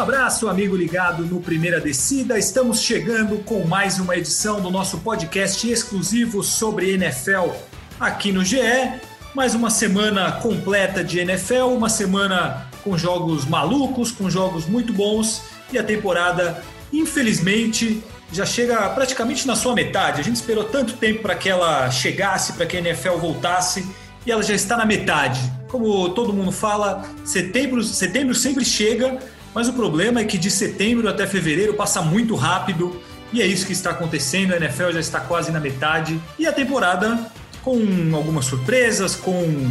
abraço, amigo ligado no Primeira Descida. Estamos chegando com mais uma edição do nosso podcast exclusivo sobre NFL aqui no GE. Mais uma semana completa de NFL, uma semana com jogos malucos, com jogos muito bons e a temporada, infelizmente, já chega praticamente na sua metade. A gente esperou tanto tempo para que ela chegasse, para que a NFL voltasse e ela já está na metade. Como todo mundo fala, setembro, setembro sempre chega, mas o problema é que de setembro até fevereiro passa muito rápido e é isso que está acontecendo. A NFL já está quase na metade e a temporada com algumas surpresas, com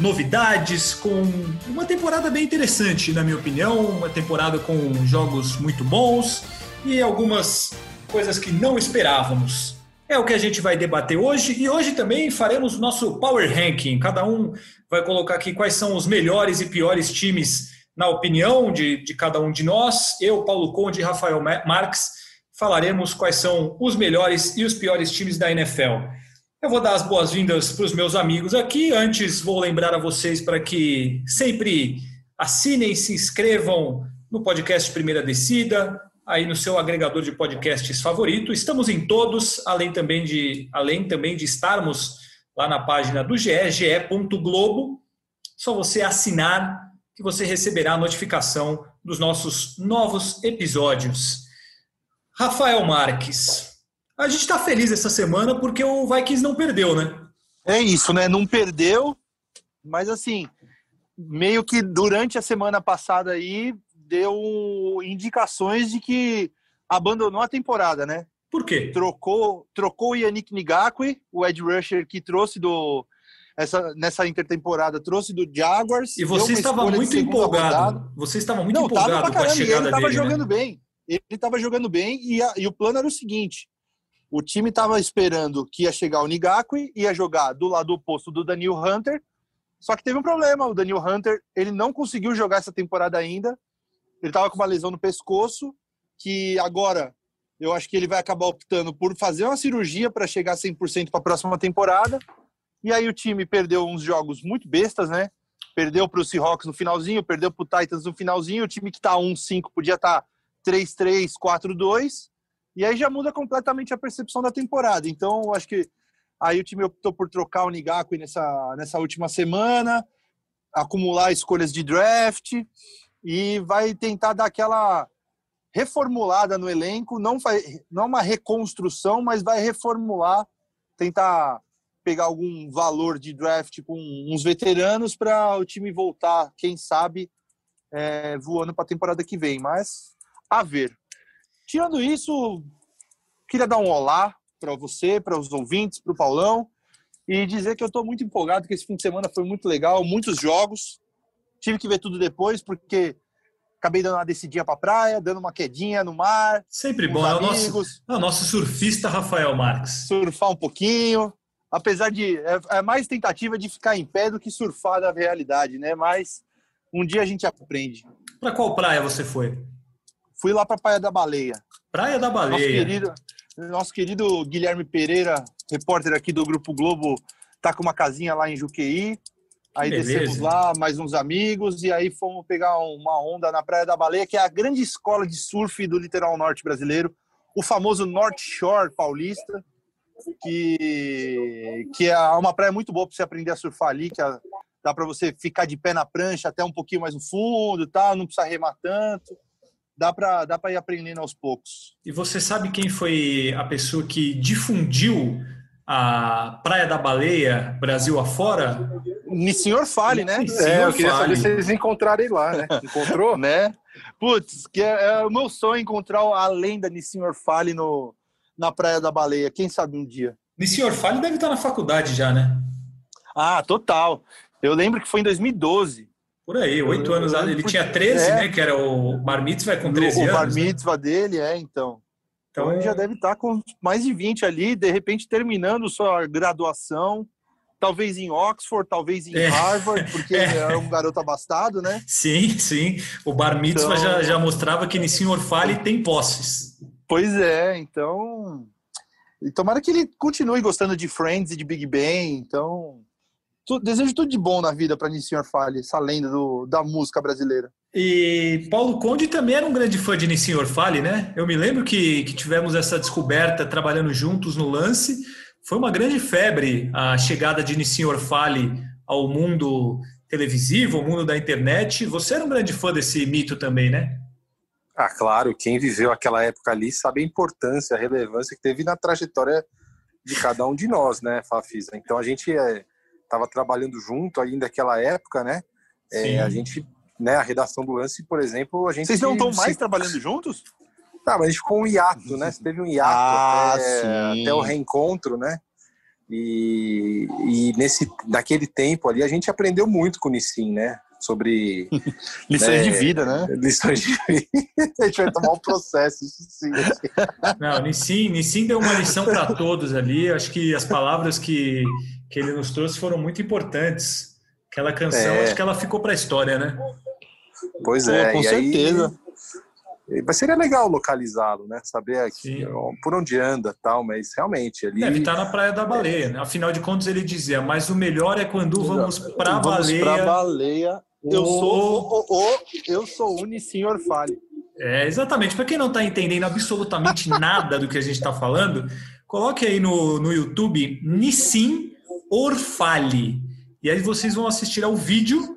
novidades, com uma temporada bem interessante, na minha opinião, uma temporada com jogos muito bons e algumas coisas que não esperávamos. É o que a gente vai debater hoje e hoje também faremos o nosso Power Ranking. Cada um vai colocar aqui quais são os melhores e piores times na opinião de, de cada um de nós. Eu, Paulo Conde e Rafael Marques falaremos quais são os melhores e os piores times da NFL. Eu vou dar as boas-vindas para os meus amigos aqui. Antes, vou lembrar a vocês para que sempre assinem, se inscrevam no podcast Primeira Descida, aí no seu agregador de podcasts favorito. Estamos em todos, além também de, além também de estarmos lá na página do GE, ge.globo. Só você assinar que você receberá a notificação dos nossos novos episódios. Rafael Marques, a gente está feliz essa semana porque o Vikings não perdeu, né? É isso, né? Não perdeu, mas assim, meio que durante a semana passada aí deu indicações de que abandonou a temporada, né? Por quê? Trocou, trocou o Yannick Ngakwe, o Ed Rusher que trouxe do essa nessa intertemporada trouxe do Jaguars. E você estava muito empolgado. Rodada. Você estava muito não, empolgado com a ele estava dele, jogando né? bem. Ele estava jogando bem e, a, e o plano era o seguinte: o time estava esperando que ia chegar o Nigakwe, ia jogar do lado oposto do Daniel Hunter, só que teve um problema. O Daniel Hunter ele não conseguiu jogar essa temporada ainda. Ele estava com uma lesão no pescoço, que agora eu acho que ele vai acabar optando por fazer uma cirurgia para chegar 100% para a próxima temporada. E aí o time perdeu uns jogos muito bestas, né? Perdeu para o Seahawks no finalzinho, perdeu para o Titans no finalzinho. O time que está 1-5 podia estar tá 3-3, 4-2. E aí já muda completamente a percepção da temporada. Então, acho que aí o time optou por trocar o Nigakui nessa, nessa última semana, acumular escolhas de draft e vai tentar dar aquela reformulada no elenco, não vai não uma reconstrução, mas vai reformular, tentar pegar algum valor de draft com uns veteranos para o time voltar, quem sabe, é, voando para a temporada que vem. Mas a ver. Tirando isso, queria dar um olá para você, para os ouvintes, para o Paulão e dizer que eu estou muito empolgado, que esse fim de semana foi muito legal, muitos jogos. Tive que ver tudo depois, porque acabei dando uma descidinha para a praia, dando uma quedinha no mar. Sempre bom, é o, nosso, é o nosso surfista Rafael Marques. Surfar um pouquinho, apesar de. É, é mais tentativa de ficar em pé do que surfar da realidade, né? Mas um dia a gente aprende. Para qual praia você foi? Fui lá para Praia da Baleia. Praia da Baleia. Nosso querido, nosso querido Guilherme Pereira, repórter aqui do Grupo Globo, tá com uma casinha lá em Juqueí. Aí Beleza. descemos lá, mais uns amigos, e aí fomos pegar uma onda na Praia da Baleia, que é a grande escola de surf do litoral norte brasileiro, o famoso North Shore paulista, que, que é uma praia muito boa para você aprender a surfar ali, que é, dá para você ficar de pé na prancha até um pouquinho mais no fundo, tá? não precisa remar tanto dá para dá ir aprendendo aos poucos. E você sabe quem foi a pessoa que difundiu a Praia da Baleia Brasil afora? Senhor Fale, né? É, eu queria saber se eles encontrarem lá, né? Encontrou? né? Putz, que é, é, o meu sonho encontrar a lenda Senhor Fale no, na Praia da Baleia. Quem sabe um dia. Senhor Fale deve estar na faculdade já, né? Ah, total. Eu lembro que foi em 2012. Por aí, oito anos. Ele tinha 13, é. né? Que era o Bar Mitzvah com 13 o anos. O Bar? Mitzvah né? dele, é, então. Então ele já deve estar com mais de 20 ali, de repente terminando sua graduação, talvez em Oxford, talvez em é. Harvard, porque é. é um garoto abastado, né? Sim, sim. O Bar Mitzvah então... já, já mostrava que Nissim Orfale tem posses. Pois é, então. E tomara que ele continue gostando de Friends e de Big Bang, então desejo tudo de bom na vida para Nissin Orfale, essa lenda do, da música brasileira. E Paulo Conde também era um grande fã de Nissin Orfale, né? Eu me lembro que, que tivemos essa descoberta trabalhando juntos no lance. Foi uma grande febre a chegada de Nissin Orfale ao mundo televisivo, ao mundo da internet. Você era um grande fã desse mito também, né? Ah, claro. Quem viveu aquela época ali sabe a importância, a relevância que teve na trajetória de cada um de nós, né, Fafisa? Então a gente estava é, trabalhando junto ainda naquela época, né? É, a gente, né, a redação do lance, por exemplo, a gente. Vocês não estão mais se... trabalhando juntos? Tá, mas a gente ficou um hiato, né? Você teve um hiato ah, até, até, o reencontro, né? E, e nesse, naquele tempo ali a gente aprendeu muito com o Nissin, né? Sobre. lições né, de vida, né? Lições de vida. a gente vai tomar um processo, isso sim. Não, Nissin, Nissin deu uma lição para todos ali. Acho que as palavras que, que ele nos trouxe foram muito importantes. Aquela canção, é. acho que ela ficou para a história, né? Pois é, Pô, com certeza. Aí, mas seria legal localizá-lo, né? Saber aqui, por onde anda tal, mas realmente ali. Deve estar na Praia da Baleia, né? Afinal de contas, ele dizia, mas o melhor é quando vamos para a baleia. Pra baleia. Eu sou o, o, eu sou o Nissin Orfale. É, exatamente. Para quem não está entendendo absolutamente nada do que a gente está falando, coloque aí no, no YouTube Nissin Orfale. E aí vocês vão assistir ao vídeo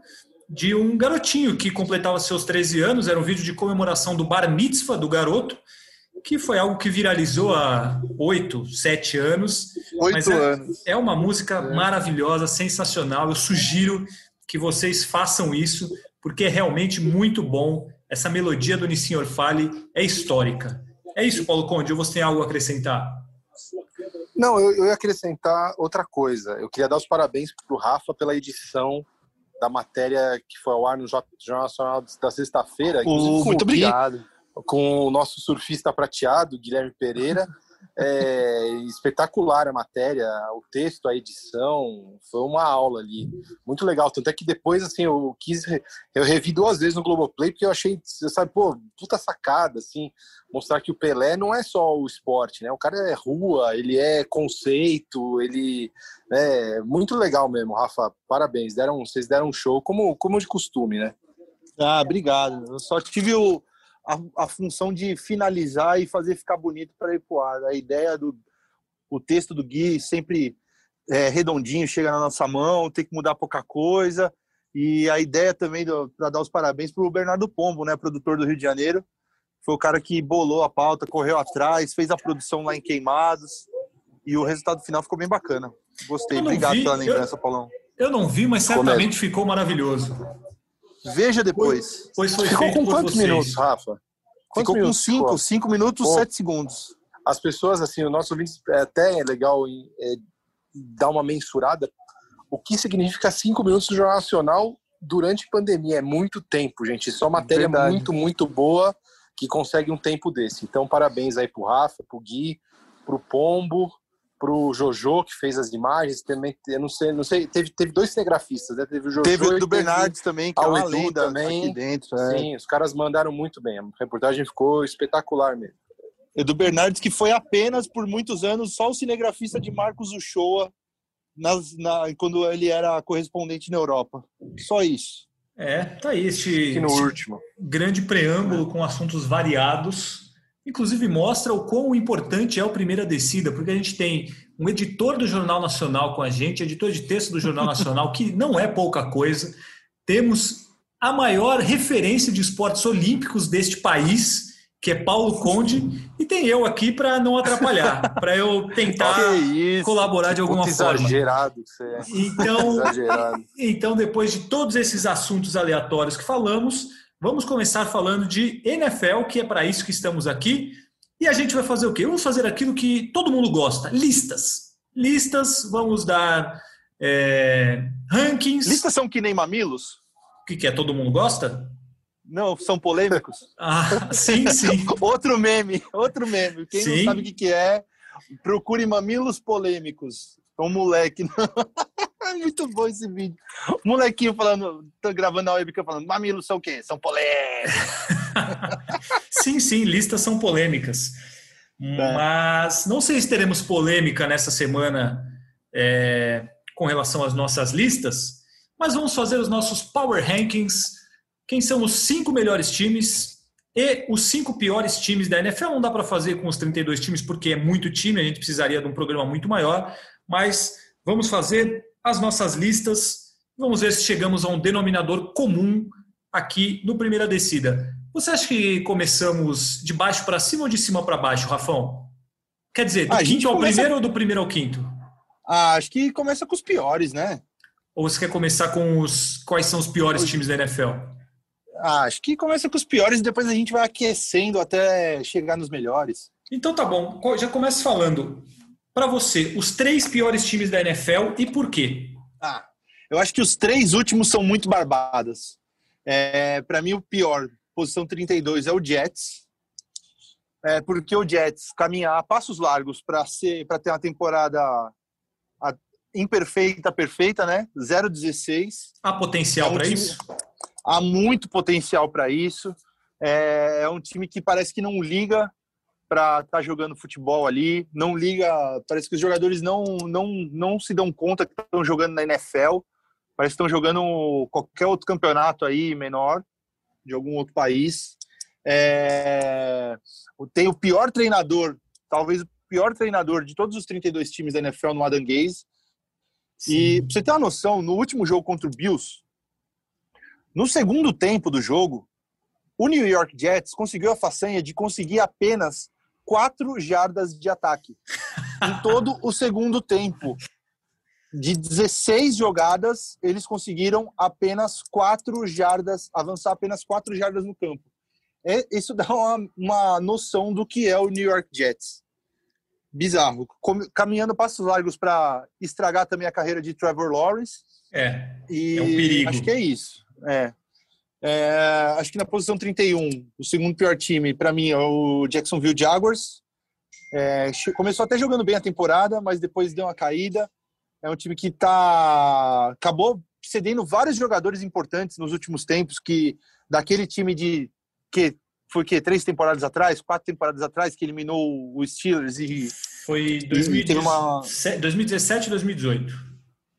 de um garotinho que completava seus 13 anos, era um vídeo de comemoração do bar mitzvah do garoto, que foi algo que viralizou há oito, sete anos. Oito é, anos. É uma música é. maravilhosa, sensacional. Eu sugiro que vocês façam isso, porque é realmente muito bom. Essa melodia do Nissin Orfale é histórica. É isso, Paulo Conde, ou você tem algo a acrescentar? Não, eu, eu ia acrescentar outra coisa. Eu queria dar os parabéns para o Rafa pela edição da matéria que foi ao ar no Jornal Nacional da sexta-feira. muito obrigado. Com o nosso surfista prateado, Guilherme Pereira. É, espetacular a matéria, o texto, a edição, foi uma aula ali, muito legal. Tanto é que depois, assim, eu quis, eu revi duas vezes no Globoplay, porque eu achei, sabe, pô, puta sacada, assim, mostrar que o Pelé não é só o esporte, né? O cara é rua, ele é conceito, ele é muito legal mesmo, Rafa. Parabéns, deram, vocês deram um show como, como de costume, né? Ah, obrigado. Eu só tive o, a, a função de finalizar e fazer ficar bonito para ir pro ar. A ideia do o texto do Gui sempre é, redondinho, chega na nossa mão, tem que mudar pouca coisa. E a ideia também para dar os parabéns para o Bernardo Pombo, né, produtor do Rio de Janeiro, foi o cara que bolou a pauta, correu atrás, fez a produção lá em Queimados e o resultado final ficou bem bacana. Gostei. Obrigado vi, pela lembrança, eu, Paulão. Eu não vi, mas certamente ficou maravilhoso. Veja depois. Pois foi ficou com quantos vocês. minutos, Rafa? Quantos ficou minutos? com cinco, cinco minutos, Pô, sete segundos. As pessoas, assim, o nosso ouvinte é até legal em, é, dar uma mensurada. O que significa cinco minutos do Jornal Nacional durante pandemia? É muito tempo, gente. Só matéria Verdade. muito, muito boa que consegue um tempo desse. Então, parabéns aí pro Rafa, pro Gui, pro Pombo, pro Jojo, que fez as imagens. Também, eu não sei, não sei, teve, teve dois cinegrafistas, né? Teve o Jojo. Teve o do Bernardes também, que é uma lenda também. dentro. É. Sim, os caras mandaram muito bem. A reportagem ficou espetacular mesmo. do Bernardes, que foi apenas por muitos anos só o cinegrafista de Marcos Uchoa nas, na, quando ele era correspondente na Europa. Só isso. É, tá aí este, no último. grande preâmbulo com assuntos variados. Inclusive mostra o quão importante é o Primeira Descida, porque a gente tem um editor do Jornal Nacional com a gente, editor de texto do Jornal Nacional, que não é pouca coisa. Temos a maior referência de esportes olímpicos deste país, que é Paulo Conde, e tem eu aqui para não atrapalhar, para eu tentar colaborar de alguma forma. Exagerado que você é. Então, exagerado. então, depois de todos esses assuntos aleatórios que falamos, vamos começar falando de NFL, que é para isso que estamos aqui. E a gente vai fazer o quê? Vamos fazer aquilo que todo mundo gosta: listas. Listas, vamos dar é, rankings. Listas são que nem mamilos? O que, que é? Todo mundo gosta? Não, são polêmicos. ah, sim, sim. outro meme, outro meme. Quem sim. não sabe o que, que é, procure mamilos polêmicos. Um moleque. Muito bom esse vídeo. Molequinho falando, tô gravando na webcam falando, mamilos são o quê? São polêmicos. sim, sim, listas são polêmicas. É. Mas não sei se teremos polêmica nessa semana é, com relação às nossas listas, mas vamos fazer os nossos Power Rankings. Quem são os cinco melhores times e os cinco piores times da NFL? Não dá para fazer com os 32 times porque é muito time, a gente precisaria de um programa muito maior, mas vamos fazer as nossas listas. Vamos ver se chegamos a um denominador comum aqui no Primeira Descida. Você acha que começamos de baixo para cima ou de cima para baixo, Rafão? Quer dizer, do ah, quinto ao começa... primeiro ou do primeiro ao quinto? Ah, acho que começa com os piores, né? Ou você quer começar com os quais são os piores times da NFL? Ah, acho que começa com os piores e depois a gente vai aquecendo até chegar nos melhores. Então tá bom. Já começa falando para você os três piores times da NFL e por quê? Ah, eu acho que os três últimos são muito barbadas. É, para mim o pior, posição 32 é o Jets. É, porque o Jets caminha a passos largos para ser para ter uma temporada imperfeita, perfeita, né? 0,16. Há potencial é um para isso? Há muito potencial para isso. É, é, um time que parece que não liga para estar tá jogando futebol ali, não liga. Parece que os jogadores não, não, não se dão conta que estão jogando na NFL. Parece que estão jogando qualquer outro campeonato aí menor, de algum outro país. É, tem o pior treinador, talvez o pior treinador de todos os 32 times da NFL no Adam Gaze. E pra você ter uma noção, no último jogo contra o Bills, no segundo tempo do jogo, o New York Jets conseguiu a façanha de conseguir apenas quatro jardas de ataque em todo o segundo tempo. De 16 jogadas, eles conseguiram apenas quatro jardas, avançar apenas quatro jardas no campo. É, isso dá uma, uma noção do que é o New York Jets bizarro. Caminhando passos largos para estragar também a carreira de Trevor Lawrence. É. E é um perigo. Acho que é isso. É. é acho que na posição 31, o segundo pior time, para mim, é o Jacksonville Jaguars. É, começou até jogando bem a temporada, mas depois deu uma caída. É um time que tá acabou cedendo vários jogadores importantes nos últimos tempos, que daquele time de que foi que três temporadas atrás, quatro temporadas atrás que eliminou o Steelers e foi 2017, uma... 2017 2018.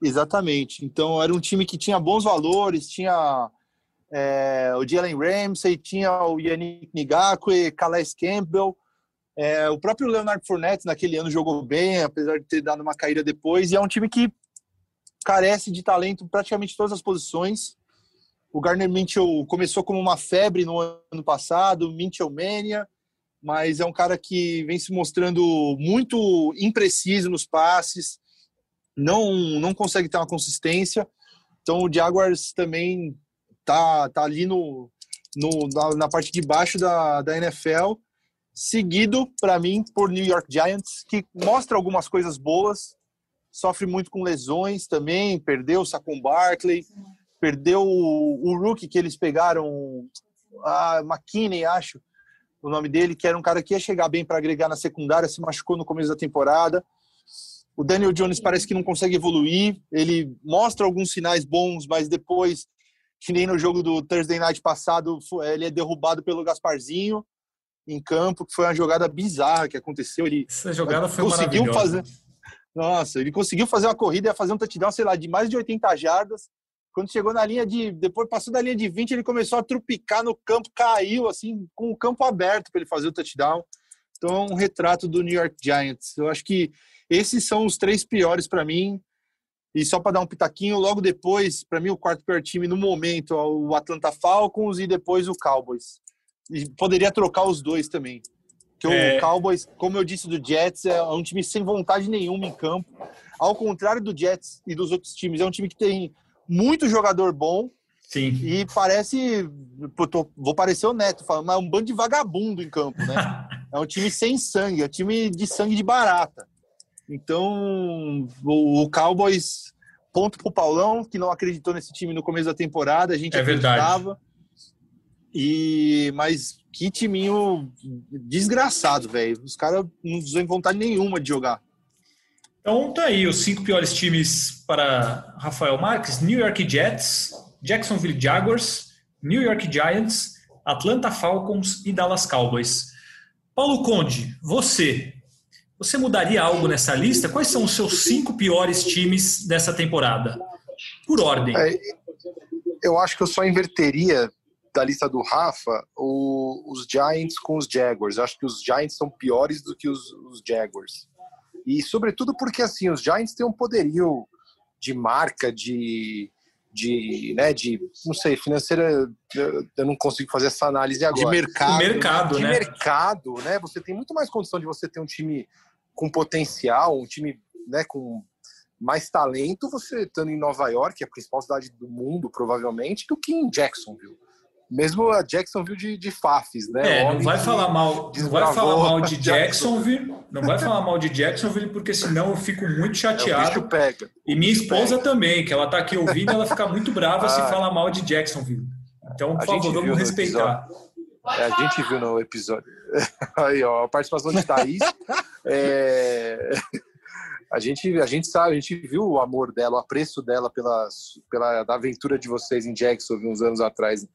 Exatamente. Então era um time que tinha bons valores, tinha é, o Jalen Ramsey, tinha o Yannick Ngakwe, Calais Campbell, é, o próprio Leonard Fournette naquele ano jogou bem, apesar de ter dado uma caída depois. E é um time que carece de talento praticamente todas as posições. O Garner Mitchell começou como uma febre no ano passado, Mitchell Mania, mas é um cara que vem se mostrando muito impreciso nos passes, não não consegue ter uma consistência. Então o Jaguars também tá, tá ali no, no na, na parte de baixo da, da NFL, seguido para mim por New York Giants, que mostra algumas coisas boas, sofre muito com lesões também, perdeu o Saquon Barkley, perdeu o, o rookie que eles pegaram, a McKinney, acho, o nome dele, que era um cara que ia chegar bem para agregar na secundária, se machucou no começo da temporada. O Daniel Jones parece que não consegue evoluir, ele mostra alguns sinais bons, mas depois, que nem no jogo do Thursday Night passado, ele é derrubado pelo Gasparzinho em campo, que foi uma jogada bizarra que aconteceu. Ele Essa jogada foi conseguiu fazer. Nossa, ele conseguiu fazer uma corrida, e fazer um touchdown, sei lá, de mais de 80 jardas, quando chegou na linha de. Depois passou da linha de 20, ele começou a trupicar no campo, caiu, assim, com o campo aberto para ele fazer o touchdown. Então é um retrato do New York Giants. Eu acho que esses são os três piores para mim. E só para dar um pitaquinho, logo depois, para mim, o quarto pior time no momento é o Atlanta Falcons e depois o Cowboys. E poderia trocar os dois também. Porque é... o Cowboys, como eu disse do Jets, é um time sem vontade nenhuma em campo. Ao contrário do Jets e dos outros times, é um time que tem muito jogador bom. Sim. E parece. Tô, vou parecer o Neto falando, mas é um bando de vagabundo em campo, né? é um time sem sangue, é um time de sangue de barata. Então, o, Cowboys, ponto pro Paulão, que não acreditou nesse time no começo da temporada, a gente é acreditava. Verdade. E, mas que timinho desgraçado, velho. Os caras não têm vontade nenhuma de jogar. Então tá aí os cinco piores times para Rafael Marques: New York Jets, Jacksonville Jaguars, New York Giants, Atlanta Falcons e Dallas Cowboys. Paulo Conde, você, Você mudaria algo nessa lista? Quais são os seus cinco piores times dessa temporada? Por ordem. É, eu acho que eu só inverteria da lista do Rafa o, os Giants com os Jaguars. Eu acho que os Giants são piores do que os, os Jaguars. E sobretudo porque assim, os Giants têm um poderio de marca, de, de, né, de, não sei, financeira, eu não consigo fazer essa análise agora. De mercado. De mercado, de né? mercado, né? Você tem muito mais condição de você ter um time com potencial, um time, né, com mais talento, você estando em Nova York, a principal cidade do mundo, provavelmente, do que em Jacksonville mesmo a Jacksonville de, de Fafs, né? É, não vai falar mal, não vai falar mal de Jacksonville, não vai falar mal de Jacksonville, porque senão eu fico muito chateado. É, pega. E minha esposa pega. também, que ela tá aqui ouvindo, ela fica muito brava ah, se fala mal de Jacksonville. Então, por favor, vamos respeitar. É, a gente viu no episódio. Aí, ó, a participação de Thaís. É a gente, a gente sabe, a gente viu o amor dela, o apreço dela pela, pela aventura de vocês em Jacksonville uns anos atrás,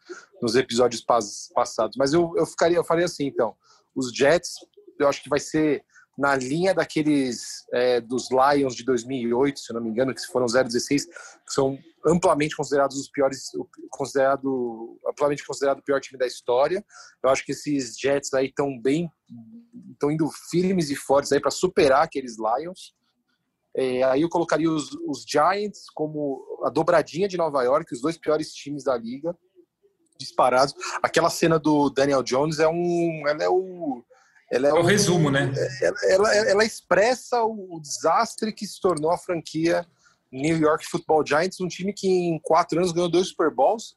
nos episódios passados. Mas eu, eu ficaria, eu faria assim, então, os Jets, eu acho que vai ser na linha daqueles é, dos Lions de 2008, se não me engano, que foram 0-16, que são amplamente considerados os piores, considerado amplamente considerado o pior time da história. Eu acho que esses Jets aí estão bem, estão indo firmes e fortes aí para superar aqueles Lions. É, aí eu colocaria os, os, Giants como a dobradinha de Nova York, os dois piores times da liga, disparados. Aquela cena do Daniel Jones é um, ela é o, ela é, é o um, resumo, né? Ela, ela, ela, expressa o desastre que se tornou a franquia New York Football Giants, um time que em quatro anos ganhou dois Super Bowls,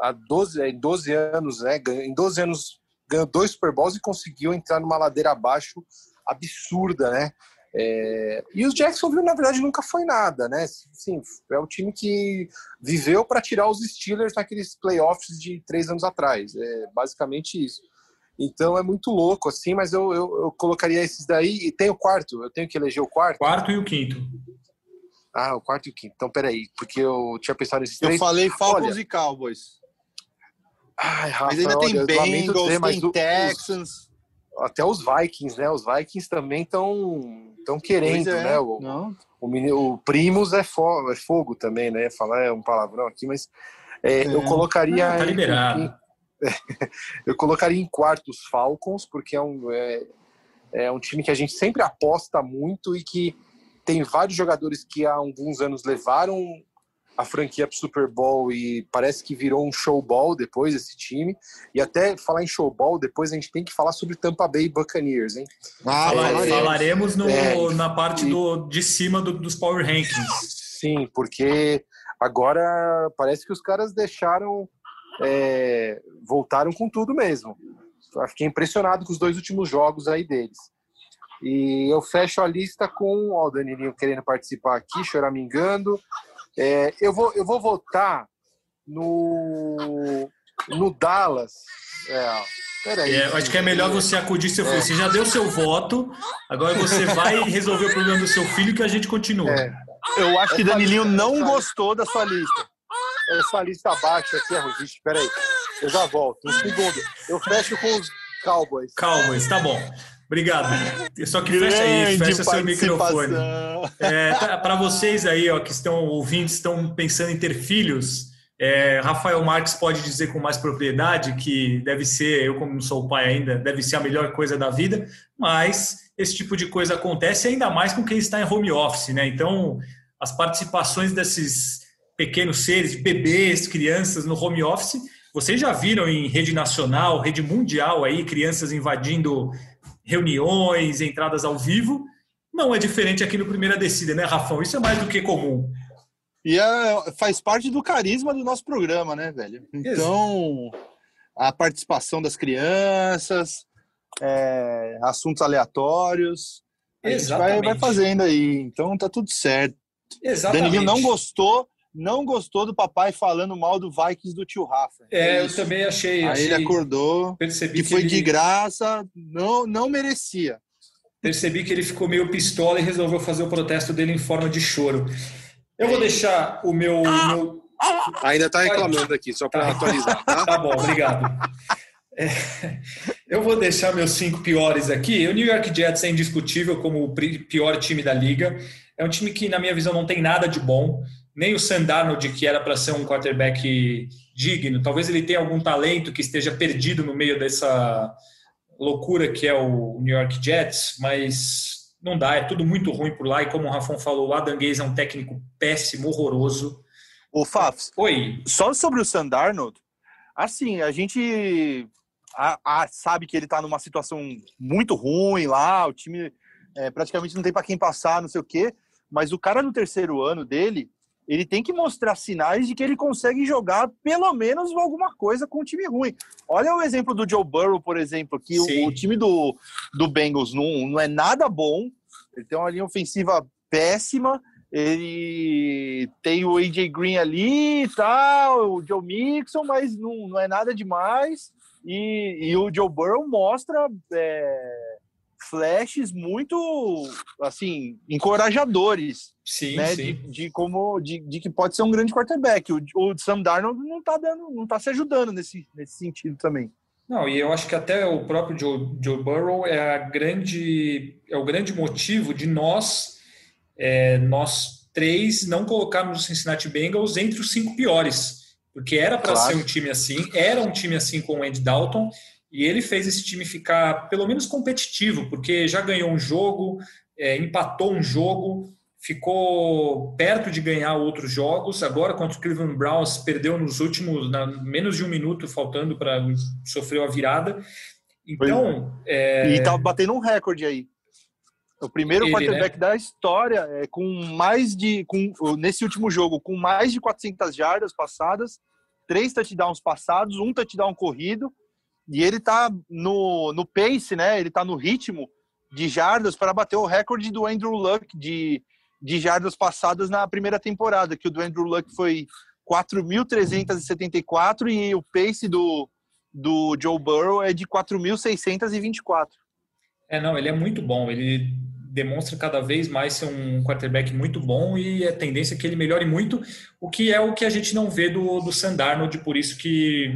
há 12, em 12 anos, né? Em 12 anos ganhou dois Super Bowls e conseguiu entrar numa ladeira abaixo absurda, né? É, e os Jacksonville, na verdade, nunca foi nada, né? Sim, é o time que viveu para tirar os Steelers naqueles playoffs de três anos atrás. É basicamente isso. Então é muito louco, assim, mas eu, eu, eu colocaria esses daí. E tem o quarto, eu tenho que eleger o quarto. Quarto e o quinto. Ah, o quarto e o quinto. Então, peraí, porque eu tinha pensado nesses três. Eu falei Falcons Olha, e Cowboys. Ai, Rafa, mas ainda tem Bengals, tem Texans. Os, até os Vikings, né? Os Vikings também estão estão querendo, é, né? O, não. o, o Primus é, fo, é fogo também, né? Falar é um palavrão aqui, mas é, é. eu colocaria. Ah, tá liberado. Em, eu colocaria em quarto os Falcons, porque é um, é, é um time que a gente sempre aposta muito e que tem vários jogadores que há alguns anos levaram a franquia para o Super Bowl e parece que virou um showball depois esse time. E até falar em showball, depois a gente tem que falar sobre Tampa Bay Buccaneers, hein? Ah, é, falaremos no, é, na parte e, do, de cima do, dos Power Rankings. Sim, porque agora parece que os caras deixaram. É, voltaram com tudo mesmo. Fiquei impressionado com os dois últimos jogos aí deles. E eu fecho a lista com ó, o Danilinho querendo participar aqui, choramingando. É, eu, vou, eu vou votar no, no Dallas. É, peraí. É, acho que é melhor você acudir seu filho. É. Você já deu seu voto, agora você vai resolver o problema do seu filho que a gente continua. É. Eu acho que Danilinho não gostou da sua lista. Essa lista abaixo aqui é Rogiste. Peraí, eu já volto. Um segundo. Eu fecho com os Cowboys. Cowboys, tá bom. Obrigado. Só que fecha aí, fecha seu microfone. É, tá, Para vocês aí ó, que estão ouvindo, estão pensando em ter filhos, é, Rafael Marques pode dizer com mais propriedade que deve ser, eu como não sou pai ainda, deve ser a melhor coisa da vida, mas esse tipo de coisa acontece ainda mais com quem está em home office, né? Então, as participações desses pequenos seres, bebês, crianças no home office, vocês já viram em rede nacional, rede mundial aí, crianças invadindo reuniões, entradas ao vivo. Não é diferente aqui no Primeira Descida, né, Rafão? Isso é mais do que comum. E é, faz parte do carisma do nosso programa, né, velho? Então, a participação das crianças, é, assuntos aleatórios, a gente vai, vai fazendo aí. Então, tá tudo certo. Exatamente. Danilinho não gostou, não gostou do papai falando mal do Vikings do tio Rafa. É, é eu também achei. Aí achei, ele acordou, percebi que, que foi ele... de graça, não, não merecia. Percebi que ele ficou meio pistola e resolveu fazer o protesto dele em forma de choro. Eu vou deixar o meu. meu... Ainda está reclamando aqui, só para atualizar. Tá? tá bom, obrigado. É, Eu vou deixar meus cinco piores aqui. O New York Jets é indiscutível como o pior time da liga. É um time que, na minha visão, não tem nada de bom. Nem o Sandarnold, que era para ser um quarterback digno. Talvez ele tenha algum talento que esteja perdido no meio dessa loucura que é o New York Jets, mas não dá, é tudo muito ruim por lá. E como o Rafon falou, o Adam Gaze é um técnico péssimo, horroroso. O Fafs, Oi. só sobre o Sandarnold, assim, a gente a, a, sabe que ele está numa situação muito ruim lá, o time é, praticamente não tem para quem passar, não sei o quê, mas o cara no terceiro ano dele, ele tem que mostrar sinais de que ele consegue jogar pelo menos alguma coisa com um time ruim. Olha o exemplo do Joe Burrow, por exemplo, que o, o, time do, do Bengals não, não é nada bom, ele tem uma linha ofensiva péssima, ele tem o AJ Green ali e tal, o Joe Mixon, mas não, não é nada demais. E, e o Joe Burrow mostra é, flashes muito assim encorajadores sim, né, sim. De, de, como de, de, que pode ser um grande quarterback o, o Sam Darnold não está dando não tá se ajudando nesse, nesse sentido também não e eu acho que até o próprio Joe, Joe Burrow é a grande é o grande motivo de nós é, nós três não colocarmos o Cincinnati Bengals entre os cinco piores porque era para claro. ser um time assim era um time assim com o Andy Dalton e ele fez esse time ficar pelo menos competitivo, porque já ganhou um jogo, é, empatou um jogo, ficou perto de ganhar outros jogos. Agora, contra o Cleveland Browns, perdeu nos últimos, na, menos de um minuto faltando para sofrer a virada. Então. É... E tá batendo um recorde aí. O primeiro ele, quarterback né? da história é com mais de. Com, nesse último jogo, com mais de 400 jardas passadas, três touchdowns passados, um touchdown corrido e ele tá no, no pace, né? Ele tá no ritmo de jardas para bater o recorde do Andrew Luck de, de jardas passadas na primeira temporada, que o do Andrew Luck foi 4.374 e o pace do, do Joe Burrow é de 4.624. É, não, ele é muito bom. Ele demonstra cada vez mais ser um quarterback muito bom e a tendência é que ele melhore muito, o que é o que a gente não vê do, do Sandarnold, por isso que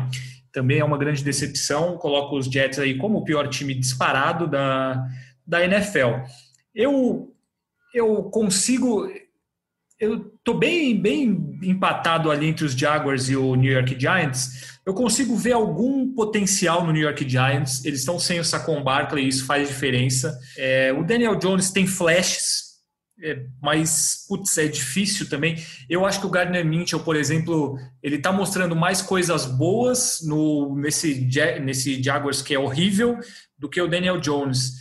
também é uma grande decepção. Coloco os Jets aí como o pior time disparado da, da NFL. Eu, eu consigo. Eu estou bem, bem empatado ali entre os Jaguars e o New York Giants. Eu consigo ver algum potencial no New York Giants. Eles estão sem o Saquon Barkley, isso faz diferença. É, o Daniel Jones tem flashes, é, mas putz, é difícil também. Eu acho que o Gardner Mitchell, por exemplo, ele está mostrando mais coisas boas no nesse nesse Jaguars que é horrível do que o Daniel Jones.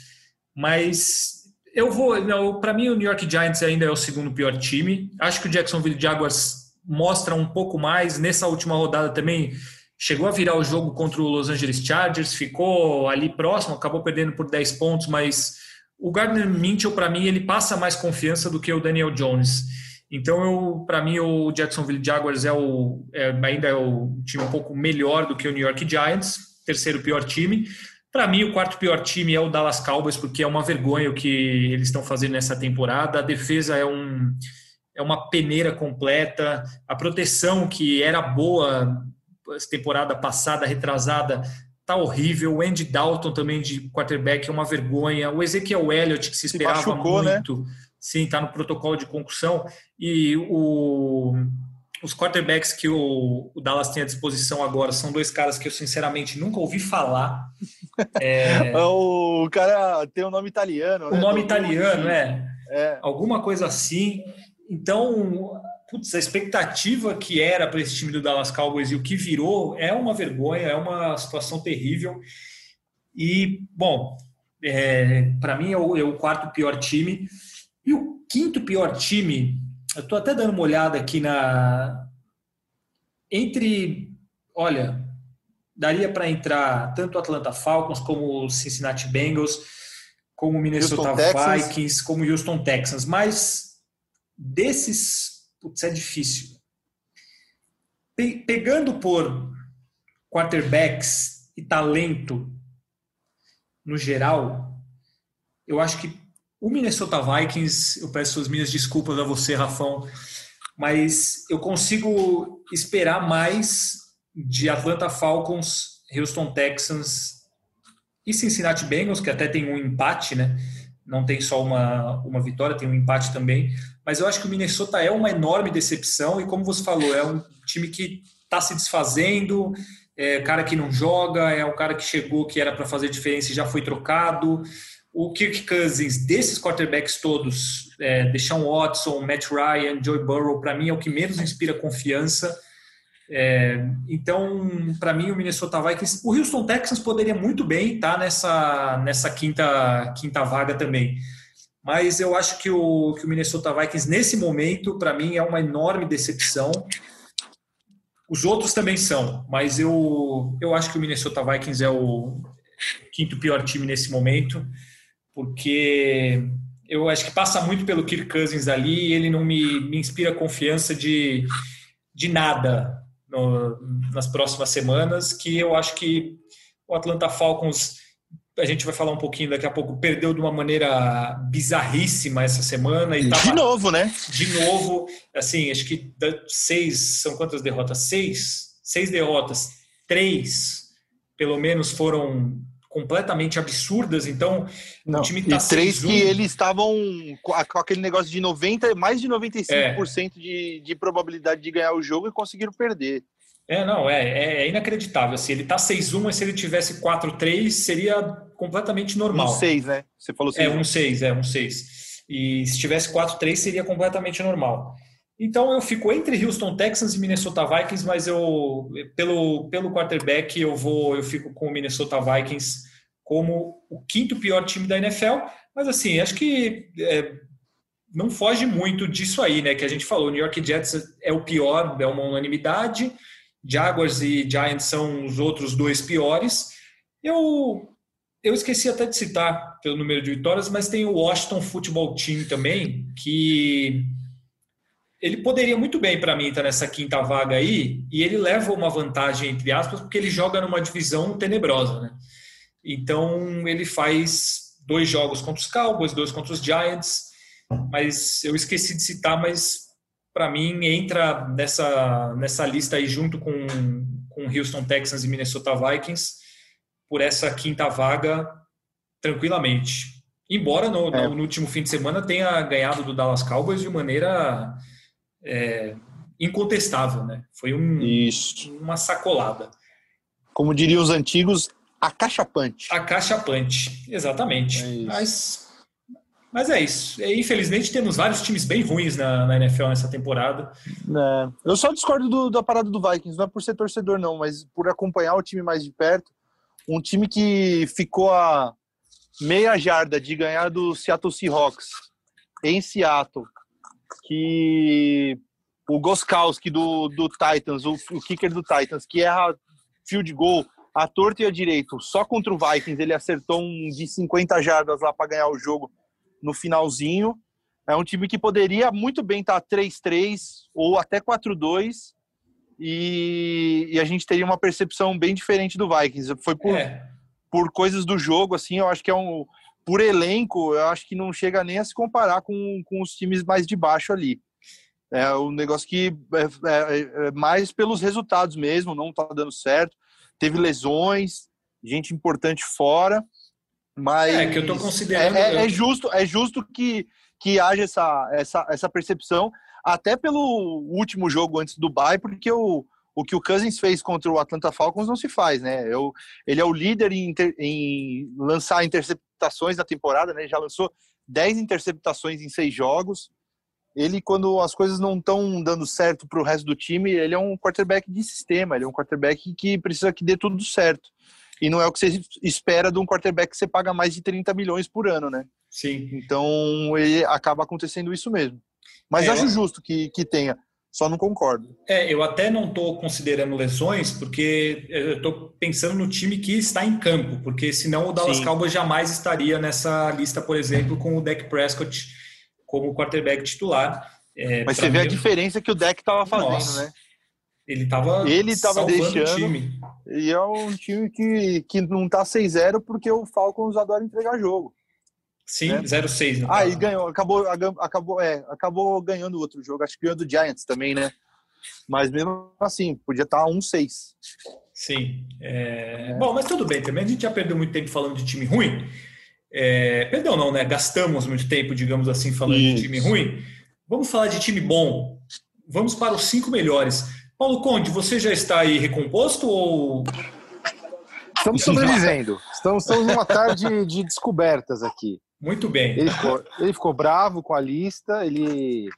Mas eu vou, para mim o New York Giants ainda é o segundo pior time. Acho que o Jacksonville Jaguars mostra um pouco mais nessa última rodada também. Chegou a virar o jogo contra o Los Angeles Chargers, ficou ali próximo, acabou perdendo por 10 pontos, mas o Gardner Mitchell, para mim, ele passa mais confiança do que o Daniel Jones. Então, para mim, o Jacksonville Jaguars é o, é, ainda é o time um pouco melhor do que o New York Giants, terceiro pior time. Para mim, o quarto pior time é o Dallas Cowboys, porque é uma vergonha o que eles estão fazendo nessa temporada. A defesa é, um, é uma peneira completa. A proteção, que era boa temporada passada, retrasada, tá horrível. O Andy Dalton também de quarterback é uma vergonha. O Ezequiel Elliott, que se esperava se machucou, né? muito. Né? Sim, tá no protocolo de concussão. E o, os quarterbacks que o, o, Dallas tem à disposição agora são dois caras que eu sinceramente nunca ouvi falar. É... o cara tem um nome italiano, né? O nome italiano, é. é. Alguma coisa assim. Então, putz, a expectativa que era para esse time do Dallas Cowboys e o que virou é uma vergonha, é uma situação terrível. E, bom, é, para mim é o, é o, quarto pior time. E o quinto pior time, eu estou até dando uma olhada aqui na. Entre. Olha, daria para entrar tanto o Atlanta Falcons como o Cincinnati Bengals, como o Minnesota Vikings, como o Houston Texans, mas desses putz, é difícil. Pe pegando por quarterbacks e talento no geral, eu acho que o Minnesota Vikings, eu peço as minhas desculpas a você, Rafão, mas eu consigo esperar mais de Atlanta Falcons, Houston Texans e Cincinnati Bengals, que até tem um empate, né? Não tem só uma, uma vitória, tem um empate também. Mas eu acho que o Minnesota é uma enorme decepção e, como você falou, é um time que está se desfazendo, é cara que não joga, é o cara que chegou que era para fazer diferença e já foi trocado. O Kirk Cousins, desses quarterbacks todos, é, Deshaun Watson, Matt Ryan, Joey Burrow, para mim é o que menos inspira confiança. É, então, para mim, o Minnesota Vikings, o Houston Texans poderia muito bem estar tá nessa, nessa quinta, quinta vaga também. Mas eu acho que o, que o Minnesota Vikings, nesse momento, para mim, é uma enorme decepção. Os outros também são, mas eu, eu acho que o Minnesota Vikings é o quinto pior time nesse momento, porque eu acho que passa muito pelo Kirk Cousins ali e ele não me, me inspira confiança de, de nada no, nas próximas semanas, que eu acho que o Atlanta Falcons a gente vai falar um pouquinho daqui a pouco, perdeu de uma maneira bizarríssima essa semana. E tava, de novo, né? De novo, assim, acho que seis, são quantas derrotas? Seis? Seis derrotas. Três, pelo menos, foram completamente absurdas, então Não, o time tá E três que eles estavam com aquele negócio de 90, mais de 95% é. de, de probabilidade de ganhar o jogo e conseguiram perder. É, não, é, é, é inacreditável. Se ele tá 6-1, mas se ele tivesse 4-3, seria completamente normal. Um 6, né? Você falou 6. É, um 6, é, um 6. E se tivesse 4-3, seria completamente normal. Então eu fico entre Houston Texans e Minnesota Vikings, mas eu pelo, pelo quarterback eu vou eu fico com o Minnesota Vikings como o quinto pior time da NFL. Mas assim, acho que é, não foge muito disso aí, né? Que a gente falou, o New York Jets é o pior, é uma unanimidade. Jaguars e Giants são os outros dois piores. Eu eu esqueci até de citar pelo número de vitórias, mas tem o Washington Football Team também, que ele poderia muito bem para mim estar nessa quinta vaga aí, e ele leva uma vantagem entre aspas, porque ele joga numa divisão tenebrosa, né? Então ele faz dois jogos contra os Cowboys, dois contra os Giants, mas eu esqueci de citar, mas para mim, entra nessa, nessa lista aí junto com, com Houston Texans e Minnesota Vikings por essa quinta vaga tranquilamente. Embora no, é. no, último fim de semana tenha ganhado do Dallas Cowboys de maneira é, incontestável, né? Foi um, Isso. uma sacolada. Como diriam os antigos, a caixa punch. A caixa punch, exatamente. É Mas mas é isso. Infelizmente temos vários times bem ruins na, na NFL nessa temporada. É. Eu só discordo do, da parada do Vikings, não é por ser torcedor, não, mas por acompanhar o time mais de perto. Um time que ficou a meia jarda de ganhar do Seattle Seahawks em Seattle. Que o Goskowski do, do Titans, o, o kicker do Titans, que erra field goal a torto e a direito, só contra o Vikings, ele acertou um de 50 jardas lá para ganhar o jogo no finalzinho. É um time que poderia muito bem estar 3-3 ou até 4-2 e, e, a gente teria uma percepção bem diferente do Vikings. Foi por, é. por coisas do jogo, assim, eu acho que é um. Por elenco, eu acho que não chega nem a se comparar com, com os times mais de baixo ali. É um negócio que é, é, é mais pelos resultados mesmo, não tá dando certo. Teve lesões, gente importante fora. Mas é que eu estou considerando. É, é, é, justo, é justo que, que haja essa, essa, essa percepção, até pelo último jogo antes do bye, porque o, o que o Cousins fez contra o Atlanta Falcons não se faz, né? Eu, ele é o líder em, inter, em lançar interceptações na temporada, né? Já lançou 10 interceptações em seis jogos. Ele, quando as coisas não estão dando certo para o resto do time, ele é um quarterback de sistema, ele é um quarterback que precisa que dê tudo certo. E não é o que você espera de um quarterback que você paga mais de 30 milhões por ano, né? Sim. Então, ele acaba acontecendo isso mesmo. Mas é, acho justo que, que tenha. Só não concordo. É, eu até não estou considerando lesões, porque eu estou pensando no time que está em campo, porque senão o Dallas Sim. Cowboys jamais estaria nessa lista, por exemplo, com o Dak Prescott como quarterback titular. É, Mas você vê a diferença que o Dak estava fazendo, Nossa. né? Ele estava ele tava deixando, time. E é um time que, que não tá 6-0 porque o Falcons adora entregar jogo. Sim, né? 0-6. Ah, e ganhou, acabou, acabou, é, acabou ganhando outro jogo. Acho que ganhou do Giants também, né? Mas mesmo assim, podia estar tá 1-6. Sim. É... Bom, mas tudo bem também. A gente já perdeu muito tempo falando de time ruim. É... Perdão, não, né? Gastamos muito tempo, digamos assim, falando Isso. de time ruim. Vamos falar de time bom. Vamos para os cinco melhores. Paulo Conde, você já está aí recomposto ou. Estamos sobrevivendo. Estamos, estamos numa tarde de descobertas aqui. Muito bem. Ele ficou, ele ficou bravo com a lista, ele,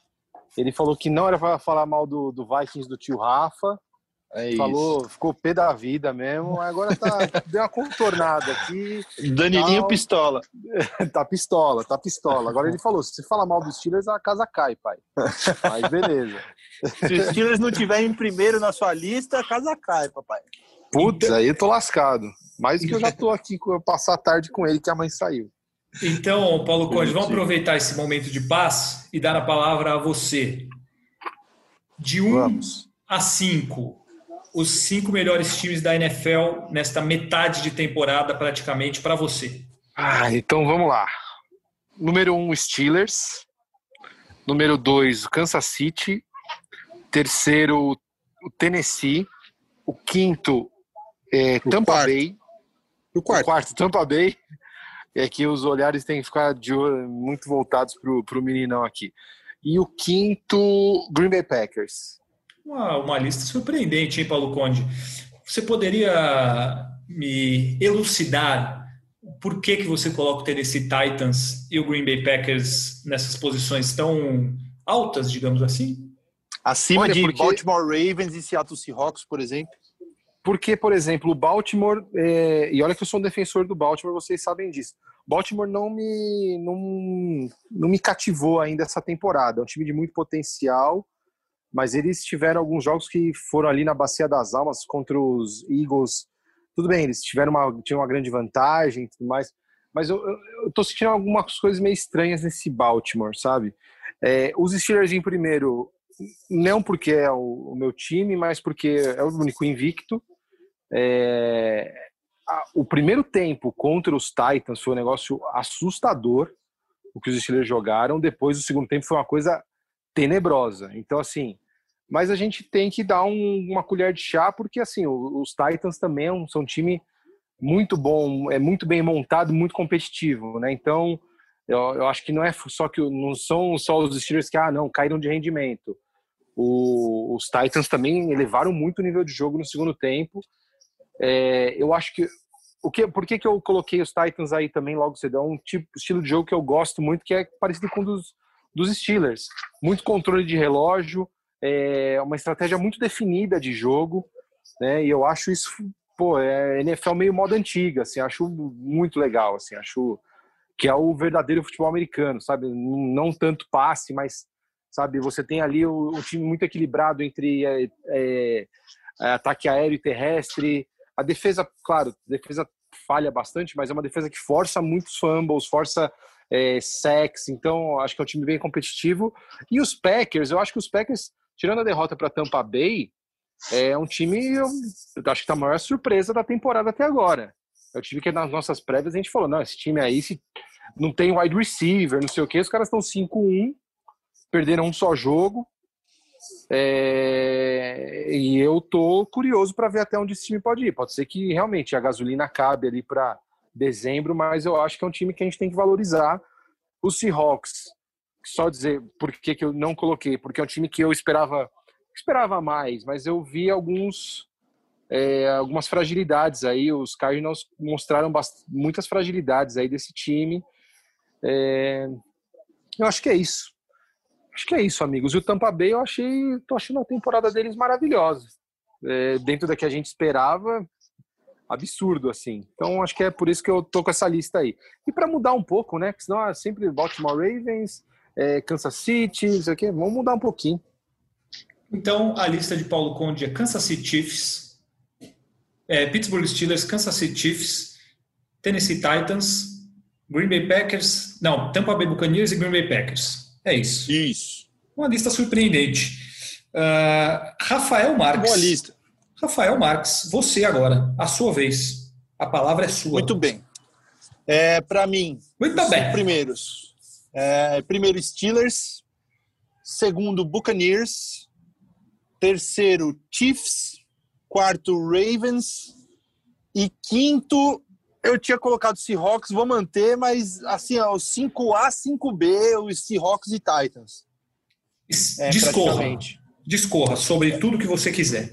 ele falou que não era para falar mal do, do Vikings do tio Rafa. É falou, isso. ficou pé da vida mesmo. Agora tá, deu uma contornada aqui. Danilinho tá, pistola. tá pistola, tá pistola. Agora ele falou: se você fala mal dos Steelers, a casa cai, pai. Mas beleza. Se os Steelers não tiverem primeiro na sua lista, a casa cai, papai. Putz, aí eu tô lascado. Mais do que eu já tô aqui passar a tarde com ele, que a mãe saiu. Então, Paulo Conde, vamos aproveitar esse momento de paz e dar a palavra a você. De 1 um a 5, os cinco melhores times da NFL nesta metade de temporada, praticamente, para você. Ah, então vamos lá. Número 1, um, Steelers. Número 2, Kansas City. Terceiro, o Tennessee. O quinto, é, o Tampa quarto. Bay. O quarto. o quarto, Tampa Bay. É que os olhares têm que ficar de, muito voltados para o meninão aqui. E o quinto, Green Bay Packers. Uma, uma lista surpreendente, hein, Paulo Conde? Você poderia me elucidar por que, que você coloca o Tennessee Titans e o Green Bay Packers nessas posições tão altas, digamos assim? Acima Olha, de porque... Baltimore Ravens e Seattle Seahawks, por exemplo? Porque, por exemplo, o Baltimore, é... e olha que eu sou um defensor do Baltimore, vocês sabem disso. Baltimore não me, não, não me cativou ainda essa temporada. É um time de muito potencial, mas eles tiveram alguns jogos que foram ali na Bacia das Almas contra os Eagles. Tudo bem, eles tiveram uma, tinham uma grande vantagem e tudo mais, mas eu, eu, eu tô sentindo algumas coisas meio estranhas nesse Baltimore, sabe? É, os Steelers em primeiro, não porque é o, o, meu time, mas porque é o único invicto. É, a, o primeiro tempo contra os Titans foi um negócio assustador, o que os Steelers jogaram. Depois, o segundo tempo foi uma coisa tenebrosa. Então, assim, mas a gente tem que dar um, uma colher de chá, porque assim, os Titans também são um time muito bom, é muito bem montado, muito competitivo, né? Então, eu, eu acho que não é só que não são só os Steelers que ah, não, caíram de rendimento. O, os Titans também elevaram muito o nível de jogo no segundo tempo. É, eu acho que o que, por que, que eu coloquei os Titans aí também logo cedo? É um tipo estilo de jogo que eu gosto muito, que é parecido com o dos, dos Steelers. Muito controle de relógio, é uma estratégia muito definida de jogo, né? E eu acho isso, pô, é NFL meio moda antiga, assim, acho muito legal, assim, acho que é o verdadeiro futebol americano, sabe? Não tanto passe, mas sabe, você tem ali o time muito equilibrado entre é, é, é ataque aéreo e terrestre, a defesa, claro, a defesa falha bastante, mas é uma defesa que força muitos fumbles, força é, então acho que é um time bem competitivo. E os Packers, eu acho que os Packers tirando a derrota para Tampa Bay, é um time, eu, eu acho que tá a maior surpresa da temporada até agora. O time que nas nossas prévias a gente falou, não, esse time aí se não tem wide receiver, não sei o que, os caras estão 5-1, perderam um só jogo. É, e eu tô curioso para ver até onde esse time pode ir. Pode ser que realmente a gasolina cabe ali para dezembro, mas eu acho que é um time que a gente tem que valorizar. Os Seahawks só dizer por que, que eu não coloquei, porque é um time que eu esperava esperava mais, mas eu vi alguns é, algumas fragilidades aí. Os Cardinals mostraram muitas fragilidades aí desse time. É, eu acho que é isso. Acho que é isso, amigos. E o Tampa Bay eu achei, tô achando a temporada deles maravilhosa. É, dentro da que a gente esperava, absurdo, assim. Então acho que é por isso que eu tô com essa lista aí. E para mudar um pouco, né? Porque senão é sempre Baltimore Ravens, é, Kansas City, não sei o quê. Vamos mudar um pouquinho. Então, a lista de Paulo Conde é Kansas City Chiefs, é, Pittsburgh Steelers, Kansas City Chiefs, Tennessee Titans, Green Bay Packers, não, Tampa Bay Buccaneers e Green Bay Packers. É isso. Isso. Uma lista surpreendente. Uh, Rafael Marques. Boa lista. Rafael Marques, você agora, a sua vez. A palavra é sua. Muito bem. É, Para mim, Muito bem. primeiros. É, primeiro, Steelers. Segundo, Buccaneers. Terceiro, Chiefs. quarto, Ravens. E quinto, eu tinha colocado Seahawks, vou manter, mas assim, ó, o 5A, 5B, os Seahawks e Titans. É, discorra, discorra sobre tudo que você quiser.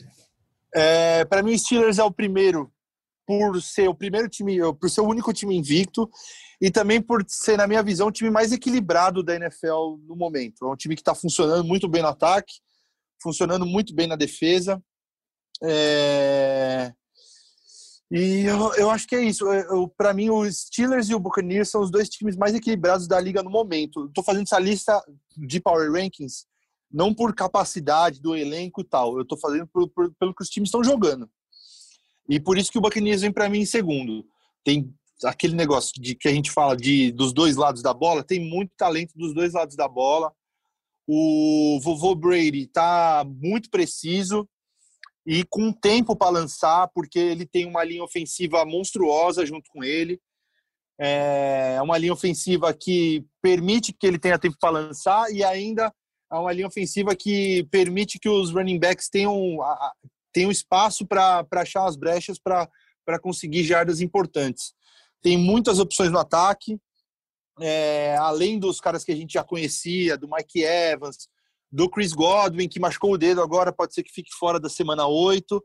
É, para mim, o Steelers é o primeiro por ser o primeiro time, por ser o único time invicto e também por ser, na minha visão, o time mais equilibrado da NFL no momento. É um time que está funcionando muito bem no ataque, funcionando muito bem na defesa. É... E eu, eu acho que é isso. Para mim, os Steelers e o Buccaneers são os dois times mais equilibrados da liga no momento. Estou fazendo essa lista de Power Rankings não por capacidade do elenco e tal. Eu estou fazendo por, por, pelo que os times estão jogando. E por isso que o Buccaneers vem para mim em segundo. Tem aquele negócio de que a gente fala de dos dois lados da bola, tem muito talento dos dois lados da bola. O vovô Brady está muito preciso e com tempo para lançar, porque ele tem uma linha ofensiva monstruosa junto com ele. É uma linha ofensiva que permite que ele tenha tempo para lançar e ainda é uma linha ofensiva que permite que os running backs tenham, tenham espaço para achar as brechas para conseguir jardas importantes. Tem muitas opções no ataque, é, além dos caras que a gente já conhecia, do Mike Evans, do Chris Godwin, que machucou o dedo agora, pode ser que fique fora da semana 8.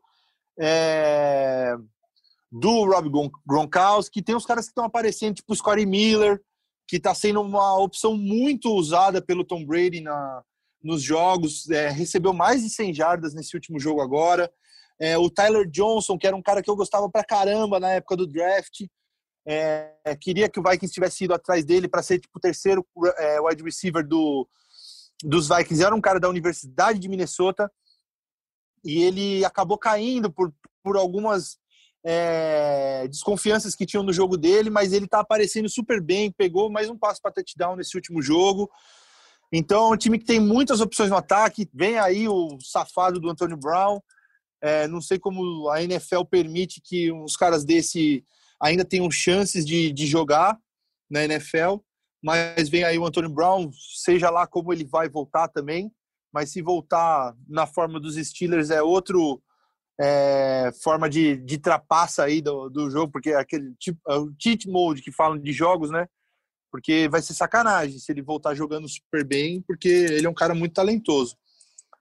É, do Rob Gronkowski, tem os caras que estão aparecendo, tipo o Scottie Miller, que está sendo uma opção muito usada pelo Tom Brady na, nos jogos, é, recebeu mais de 100 jardas nesse último jogo agora. É, o Tyler Johnson, que era um cara que eu gostava pra caramba na época do draft, é, queria que o Vikings tivesse ido atrás dele para ser tipo o terceiro é, wide receiver do, dos Vikings. Era um cara da Universidade de Minnesota e ele acabou caindo por, por algumas é, desconfianças que tinham no jogo dele, mas ele está aparecendo super bem, pegou mais um passo para touchdown nesse último jogo. Então, é um time que tem muitas opções no ataque. Vem aí o safado do Antônio Brown. É, não sei como a NFL permite que uns caras desse ainda tenham chances de, de jogar na NFL. Mas vem aí o Antônio Brown, seja lá como ele vai voltar também. Mas se voltar na forma dos Steelers é outro é, forma de, de trapaça aí do, do jogo, porque é aquele tipo, é o cheat mode que falam de jogos, né? Porque vai ser sacanagem se ele voltar jogando super bem, porque ele é um cara muito talentoso.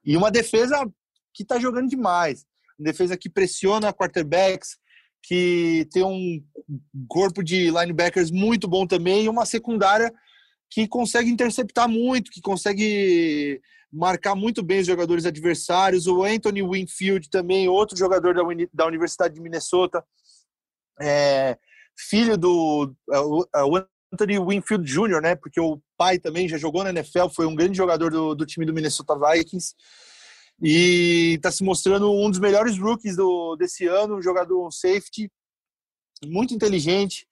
E uma defesa que está jogando demais. Uma defesa que pressiona quarterbacks, que tem um corpo de linebackers muito bom também, e uma secundária que consegue interceptar muito, que consegue marcar muito bem os jogadores adversários. O Anthony Winfield também, outro jogador da, da Universidade de Minnesota, é, filho do é, o Anthony Winfield Jr., né? Porque o pai também já jogou na NFL, foi um grande jogador do, do time do Minnesota Vikings e está se mostrando um dos melhores rookies do, desse ano, um jogador safety muito inteligente,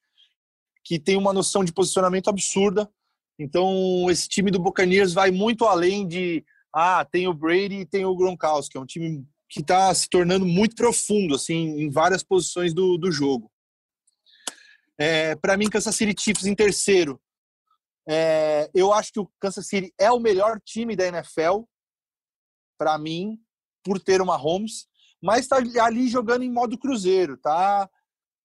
que tem uma noção de posicionamento absurda. Então, esse time do Buccaneers vai muito além de ah, tem o Brady e tem o Gronkowski, é um time que está se tornando muito profundo assim em várias posições do, do jogo. É, para mim, Kansas City Chiefs em terceiro. É, eu acho que o Kansas City é o melhor time da NFL, para mim, por ter uma Holmes, mas está ali jogando em modo cruzeiro, tá?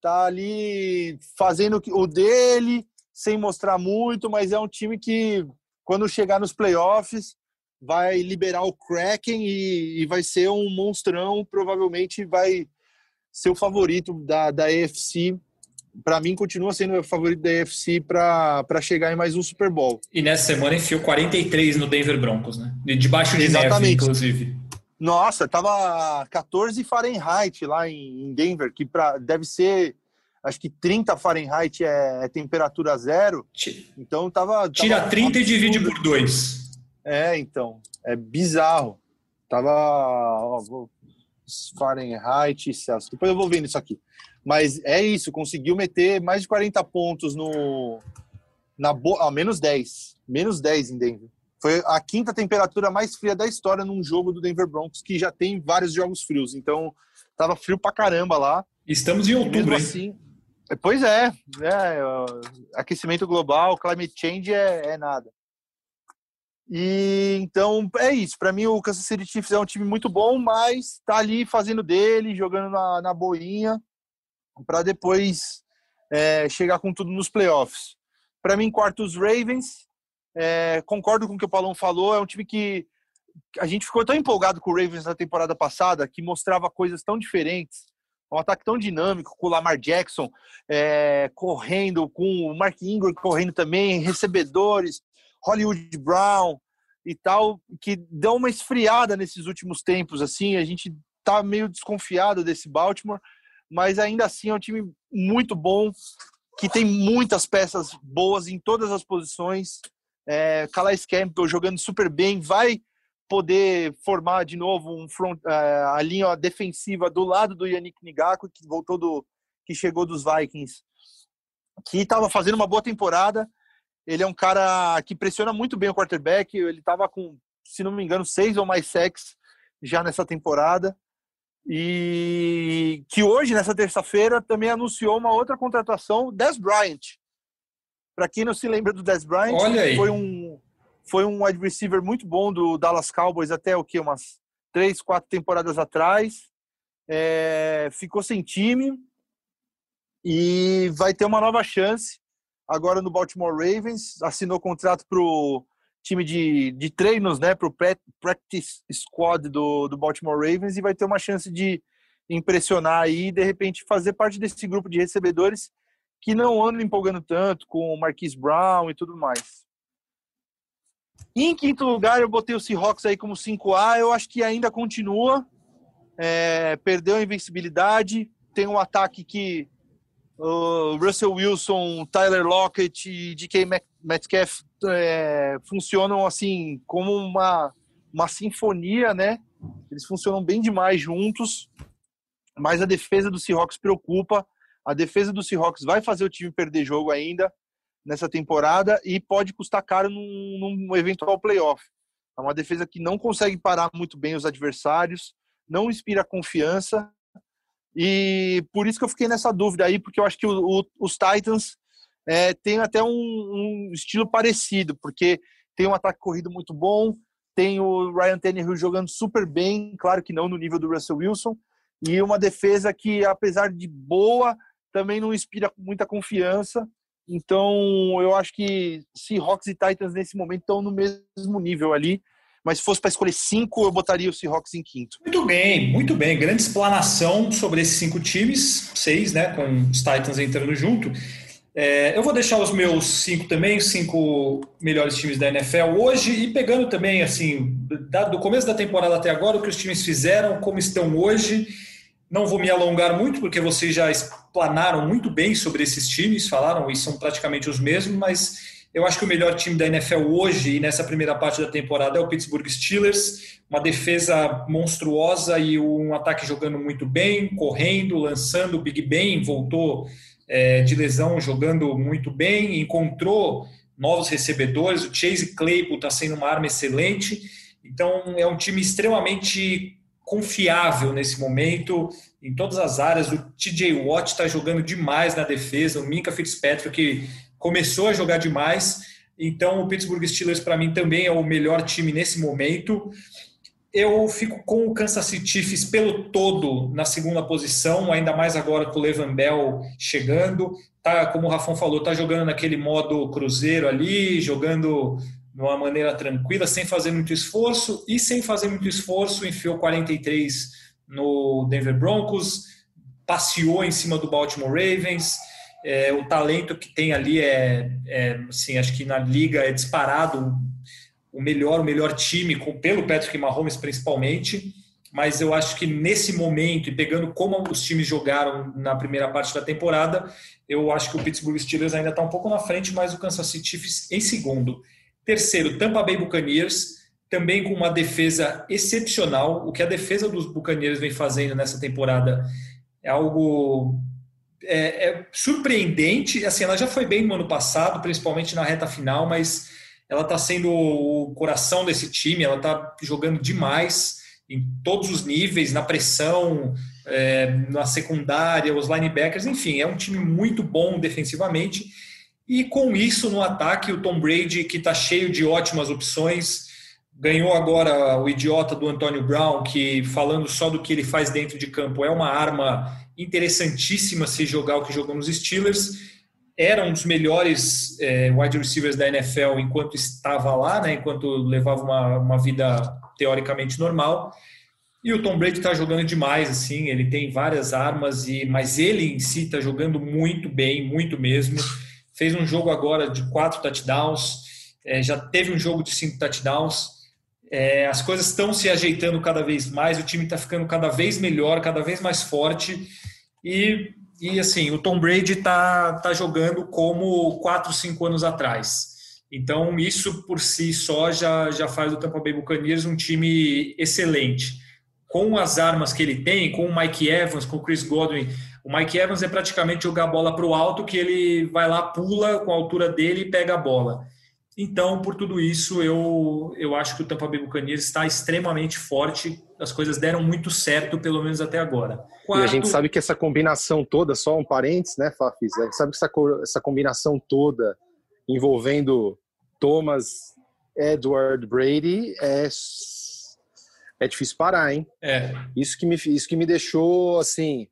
Tá ali fazendo o dele, sem mostrar muito, mas é um time que, quando chegar nos playoffs, vai liberar o Kraken e, e vai ser um monstrão, provavelmente vai ser o favorito da, da AFC para mim, continua sendo o favorito da AFC para chegar em mais um Super Bowl. E nessa semana enfiou 43 no Denver Broncos, né? Debaixo de Exatamente. neve, inclusive. Nossa, tava 14 Fahrenheit lá em Denver, que pra, deve ser, acho que 30 Fahrenheit é, é temperatura zero. Então tava. tava Tira 30 e divide por 2. É, então. É bizarro. Tava. Ó, Fahrenheit, Celsius. Depois eu vou vendo isso aqui. Mas é isso, conseguiu meter mais de 40 pontos no na ah, menos 10, menos 10 em Denver. Foi a quinta temperatura mais fria da história num jogo do Denver Broncos, que já tem vários jogos frios. Então, tava frio pra caramba lá. Estamos em outubro, assim, é, Pois é, é, aquecimento global, climate change é, é nada. E então é isso. Para mim, o Kansas City Chiefs é um time muito bom, mas tá ali fazendo dele, jogando na, na boinha, para depois é, chegar com tudo nos playoffs. Para mim, quarto os Ravens. É, concordo com o que o Paulão falou. É um time que a gente ficou tão empolgado com o Ravens na temporada passada, que mostrava coisas tão diferentes. Um ataque tão dinâmico, com o Lamar Jackson é, correndo, com o Mark Ingram correndo também, recebedores, Hollywood Brown e tal, que deu uma esfriada nesses últimos tempos. Assim, a gente tá meio desconfiado desse Baltimore, mas ainda assim é um time muito bom, que tem muitas peças boas em todas as posições. É, Calais Campbell jogando super bem, vai poder formar de novo um front, uh, a linha defensiva do lado do Yannick Ngakwe, que voltou do que chegou dos Vikings, que estava fazendo uma boa temporada. Ele é um cara que pressiona muito bem o quarterback. Ele estava com, se não me engano, seis ou mais sacks já nessa temporada. E que hoje, nessa terça-feira, também anunciou uma outra contratação, Des Bryant. Para quem não se lembra do Des Bryant, foi um foi um wide receiver muito bom do Dallas Cowboys até o que umas três, quatro temporadas atrás. É, ficou sem time e vai ter uma nova chance agora no Baltimore Ravens. Assinou contrato para time de, de treinos, né, para o practice squad do, do Baltimore Ravens e vai ter uma chance de impressionar aí e de repente fazer parte desse grupo de recebedores que não andam empolgando tanto com o Marquise Brown e tudo mais. Em quinto lugar, eu botei o Seahawks aí como 5A. Eu acho que ainda continua. É, perdeu a invencibilidade. Tem um ataque que o Russell Wilson, Tyler Lockett e DK Metcalf é, funcionam assim como uma, uma sinfonia, né? Eles funcionam bem demais juntos. Mas a defesa do Seahawks preocupa. A defesa do Seahawks vai fazer o time perder jogo ainda nessa temporada e pode custar caro num, num eventual playoff. É uma defesa que não consegue parar muito bem os adversários, não inspira confiança e por isso que eu fiquei nessa dúvida aí, porque eu acho que o, o, os Titans é, têm até um, um, estilo parecido, porque tem um ataque corrido muito bom, tem o Ryan Tannehill jogando super bem, claro que não no nível do Russell Wilson, e uma defesa que, apesar de boa, também não inspira muita confiança. Então, eu acho que Seahawks e Titans nesse momento estão no mesmo nível ali. Mas se fosse para escolher cinco, eu botaria o Seahawks em quinto. Muito bem, muito bem. Grande explanação sobre esses cinco times, seis, né? Com os Titans entrando junto. É, eu vou deixar os meus cinco também, cinco melhores times da NFL hoje e pegando também, assim, do começo da temporada até agora, o que os times fizeram, como estão hoje não vou me alongar muito, porque vocês já explanaram muito bem sobre esses times, falaram e são praticamente os mesmos, mas eu acho que o melhor time da NFL hoje e nessa primeira parte da temporada é o Pittsburgh Steelers, uma defesa monstruosa e um ataque jogando muito bem, correndo, lançando. O Big Ben voltou é, de lesão jogando muito bem, encontrou novos recebedores. O Chase Claypool está sendo uma arma excelente. Então é um time extremamente confiável nesse momento em todas as áreas. O TJ Watt está jogando demais na defesa, o Minka Fitzpatrick começou a jogar demais. Então, o Pittsburgh Steelers, para mim, também é o melhor time nesse momento. Eu fico com o Kansas City Chiefs pelo todo na segunda posição, ainda mais agora com o Levan Bell chegando. Tá, como o Rafão falou, tá jogando naquele modo cruzeiro ali, jogando de uma maneira tranquila, sem fazer muito esforço, e sem fazer muito esforço, enfiou 43 no Denver Broncos, passeou em cima do Baltimore Ravens. É, o talento que tem ali é, é, assim, acho que na liga é disparado o melhor, o melhor time, pelo Patrick Mahomes principalmente. Mas eu acho que nesse momento, e pegando como os times jogaram na primeira parte da temporada, eu acho que o Pittsburgh Steelers ainda está um pouco na frente, mas o Kansas City Chiefs em segundo. Terceiro, Tampa Bay Buccaneers, também com uma defesa excepcional. O que a defesa dos Buccaneers vem fazendo nessa temporada é algo é, é surpreendente. Assim, ela já foi bem no ano passado, principalmente na reta final, mas ela está sendo o coração desse time. Ela está jogando demais em todos os níveis, na pressão, é, na secundária, os linebackers, enfim, é um time muito bom defensivamente E com isso, no ataque, o Tom Brady, que está cheio de ótimas opções, ganhou agora o idiota do Antônio Brown, que falando só do que ele faz dentro de campo, é uma arma interessantíssima se jogar o que jogou nos Steelers. Era um dos melhores é, wide receivers da NFL enquanto estava lá, né, enquanto levava uma, uma vida teoricamente normal. E o Tom Brady está jogando demais, assim, ele tem várias armas, e mas ele em si está jogando muito bem, muito mesmo. Fez um jogo agora de quatro touchdowns, é, já teve um jogo de cinco touchdowns. É, as coisas estão se ajeitando cada vez mais, o time está ficando cada vez melhor, cada vez mais forte. E, e assim, o Tom Brady está tá jogando como quatro, cinco anos atrás. Então, isso por si só já, já faz do Tampa Bay Buccaneers um time excelente com as armas que ele tem, com o Mike Evans, com o Chris Godwin, o Mike Evans é praticamente jogar a bola para o alto, que ele vai lá, pula com a altura dele e pega a bola. Então, por tudo isso, eu, eu acho que o Tampa Bay Buccaneers está extremamente forte. As coisas deram muito certo, pelo menos até agora. Quarto... E a gente sabe que essa combinação toda, só um parênteses, né, Fafis? A gente sabe que essa, essa combinação toda envolvendo Thomas, Edward Brady é é difícil parar, hein? É. Isso que me, isso que me deixou, assim,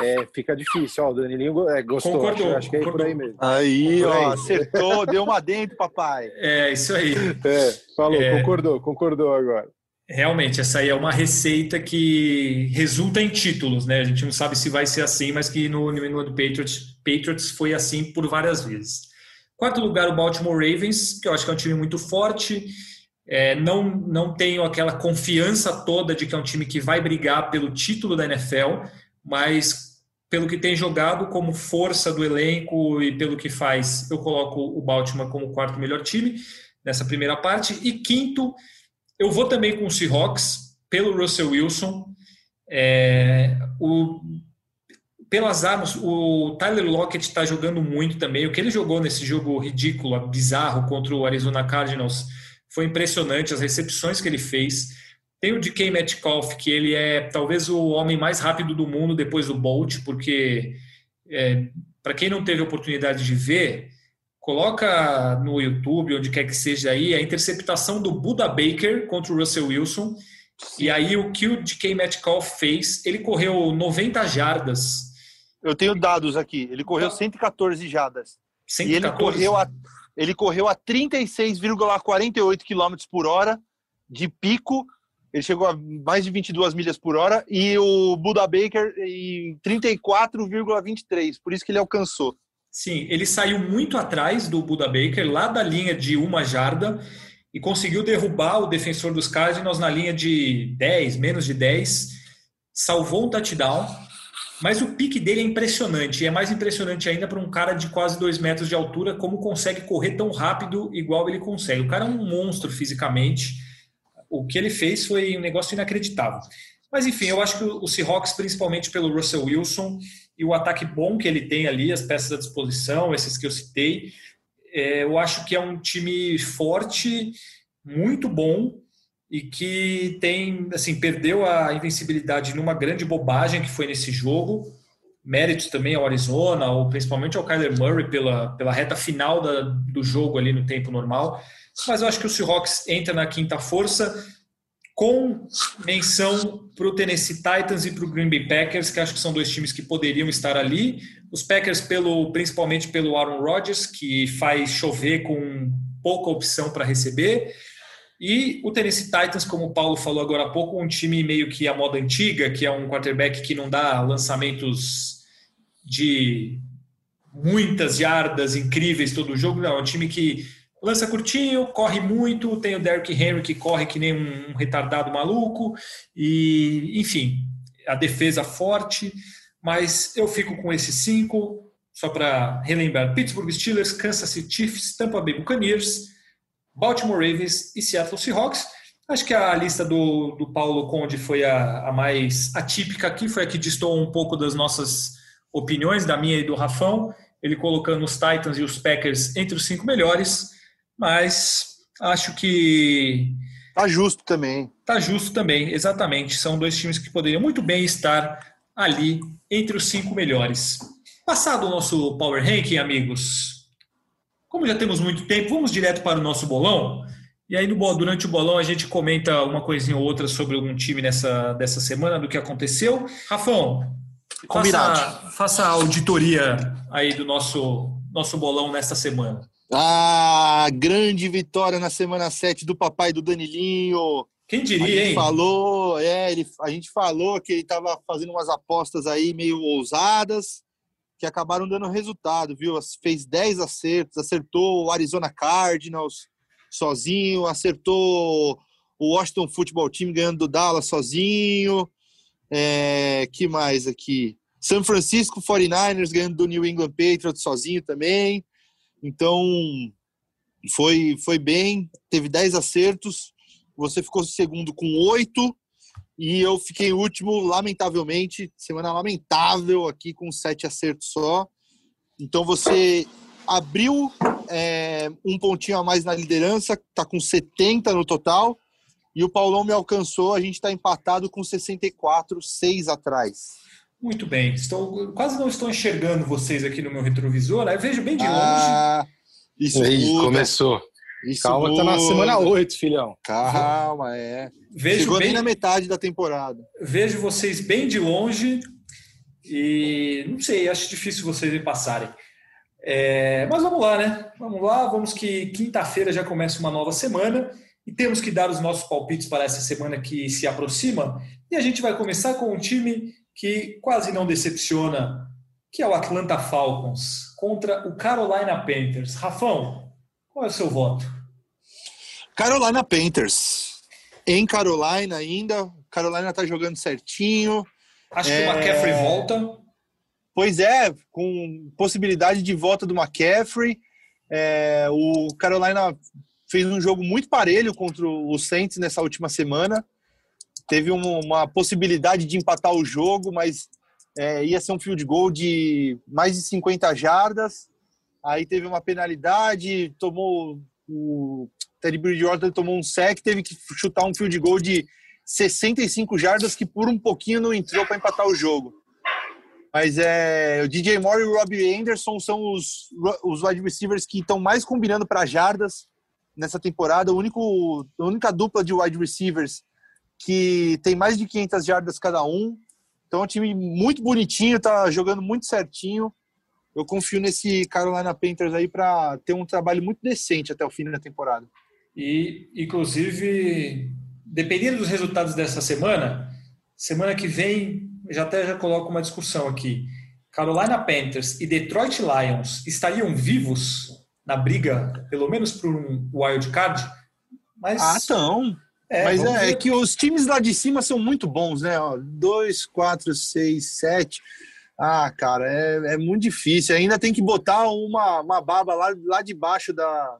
é, fica difícil. Ó, o Danilinho é, gostou, concordou, acho, acho que é concordou. por aí mesmo. Aí, ó, aí. acertou, deu uma dentro, papai. É, isso aí. É, falou, é. concordou, concordou agora. Realmente, essa aí é uma receita que resulta em títulos, né? A gente não sabe se vai ser assim, mas que no New England Patriots, Patriots foi assim por várias vezes. Quarto lugar, o Baltimore Ravens, que eu acho que é um time muito forte, é, não, não tenho aquela confiança toda de que é um time que vai brigar pelo título da NFL, mas pelo que tem jogado como força do elenco e pelo que faz, eu coloco o Baltimore como quarto melhor time nessa primeira parte. E quinto, eu vou também com o Seahawks, pelo Russell Wilson. É, o, pelas armas, o Tyler Lockett está jogando muito também. O que ele jogou nesse jogo ridículo, bizarro contra o Arizona Cardinals foi impressionante as recepções que ele fez. Tem o DK Metcalf, que ele é talvez o homem mais rápido do mundo depois do Bolt, porque é, para quem não teve oportunidade de ver, coloca no YouTube, onde quer que seja aí, a interceptação do Buda Baker contra o Russell Wilson. Sim. E aí o que o DK Metcalf fez, ele correu 90 jardas. Eu tenho dados aqui, ele correu 114 jardas. 114? E ele correu a ele correu a 36,48 km por hora de pico. Ele chegou a mais de 22 milhas por hora e o Buda Baker em 34,23. Por isso que ele alcançou. Sim, ele saiu muito atrás do Buda Baker, lá da linha de uma jarda, e conseguiu derrubar o defensor dos Cardinals na linha de 10, menos de 10. Salvou um touchdown mas o pique dele é impressionante, e é mais impressionante ainda para um cara de quase dois metros de altura, como consegue correr tão rápido igual ele consegue. O cara é um monstro fisicamente. O que ele fez foi um negócio inacreditável. Mas enfim, eu acho que o Seahawks, principalmente pelo Russell Wilson e o ataque bom que ele tem ali, as peças à disposição, esses que eu citei, é, eu acho que é um time forte, muito bom, e que tem, assim, perdeu a invencibilidade numa grande bobagem que foi nesse jogo. Méritos também ao Arizona, ou principalmente ao Kyler Murray pela, pela reta final da, do jogo ali no tempo normal. Mas eu acho que o Seahawks entra na quinta força, com menção para o Tennessee Titans e para o Green Bay Packers, que acho que são dois times que poderiam estar ali. Os Packers, pelo, principalmente pelo Aaron Rodgers, que faz chover com pouca opção para receber. E o Tennessee Titans, como o Paulo falou agora há pouco, um time meio que a moda antiga, que é um quarterback que não dá lançamentos de muitas yardas incríveis todo o jogo, não, é um time que lança curtinho, corre muito, tem o Derrick Henry que corre que nem um retardado maluco, e enfim, a defesa forte, mas eu fico com esses cinco, só para relembrar: Pittsburgh Steelers, Kansas City Chiefs, Tampa Bay Buccaneers, Baltimore Ravens e Seattle Seahawks. Acho que a lista do, do Paulo Conde foi a, a mais atípica aqui, foi a que distou um pouco das nossas opiniões, da minha e do Rafão, ele colocando os Titans e os Packers entre os cinco melhores, mas acho que. Tá justo também. Tá justo também, exatamente. São dois times que poderiam muito bem estar ali entre os cinco melhores. Passado o nosso Power Ranking, amigos, como já temos muito tempo, vamos direto para o nosso bolão. E aí, no, durante o bolão, a gente comenta uma coisinha ou outra sobre algum time nessa, dessa semana, do que aconteceu. Rafão, faça, faça a auditoria aí do nosso, nosso bolão nesta semana. Ah, grande vitória na semana 7 do papai do Danilinho. Quem diria, hein? Falou, é, ele, a gente falou que ele estava fazendo umas apostas aí meio ousadas, que acabaram dando resultado, viu? Fez 10 acertos, acertou o Arizona Cardinals, sozinho, acertou o Washington Football Team ganhando do Dallas sozinho. É, que mais aqui? San Francisco 49ers ganhando do New England Patriots sozinho também. Então, foi, foi bem, teve 10 acertos. Você ficou segundo com 8 e eu fiquei último, lamentavelmente. Semana lamentável aqui com 7 acertos só. Então, você abriu é, um pontinho a mais na liderança, está com 70 no total. E o Paulão me alcançou, a gente está empatado com 64, 6 atrás. Muito bem, estou, quase não estou enxergando vocês aqui no meu retrovisor, né? vejo bem de ah, longe. Isso Aí, começou. Isso Calma, muda. tá na semana 8, filhão. Calma, é. Vejo Chegou bem na metade da temporada. Vejo vocês bem de longe e não sei, acho difícil vocês me passarem. É, mas vamos lá, né? Vamos lá, vamos que quinta-feira já começa uma nova semana e temos que dar os nossos palpites para essa semana que se aproxima. E a gente vai começar com um time que quase não decepciona, que é o Atlanta Falcons contra o Carolina Panthers. Rafão, qual é o seu voto? Carolina Panthers. Em Carolina ainda, Carolina está jogando certinho. Acho é... que o McCaffrey volta. Pois é, com possibilidade de volta do McCaffrey. É, o Carolina fez um jogo muito parelho contra o Saints nessa última semana. Teve uma, possibilidade de empatar o jogo, mas é, ia ser um field goal de mais de 50 jardas. Aí teve uma penalidade, tomou o Teddy Bridgewater tomou um sec, teve que chutar um field goal de 65 jardas que por um pouquinho não entrou para empatar o jogo. Mas é, o DJ Moore e o Robbie Anderson são os, os wide receivers que estão mais combinando para jardas nessa temporada. O único, a única dupla de wide receivers que tem mais de 500 jardas cada um. Então é um time muito bonitinho, tá jogando muito certinho. Eu confio nesse Carolina Panthers aí para ter um trabalho muito decente até o fim da temporada. E, inclusive, dependendo dos resultados dessa semana, semana que vem já até já coloco uma discussão aqui. Carolina Panthers e Detroit Lions estariam vivos na briga, pelo menos por um wild card? Mas... Ah, estão. É, Mas é, é, que os times lá de cima são muito bons, né? dois, quatro, seis, sete. Ah, cara, é, é muito difícil. Ainda tem que botar uma, uma baba lá, lá de baixo da,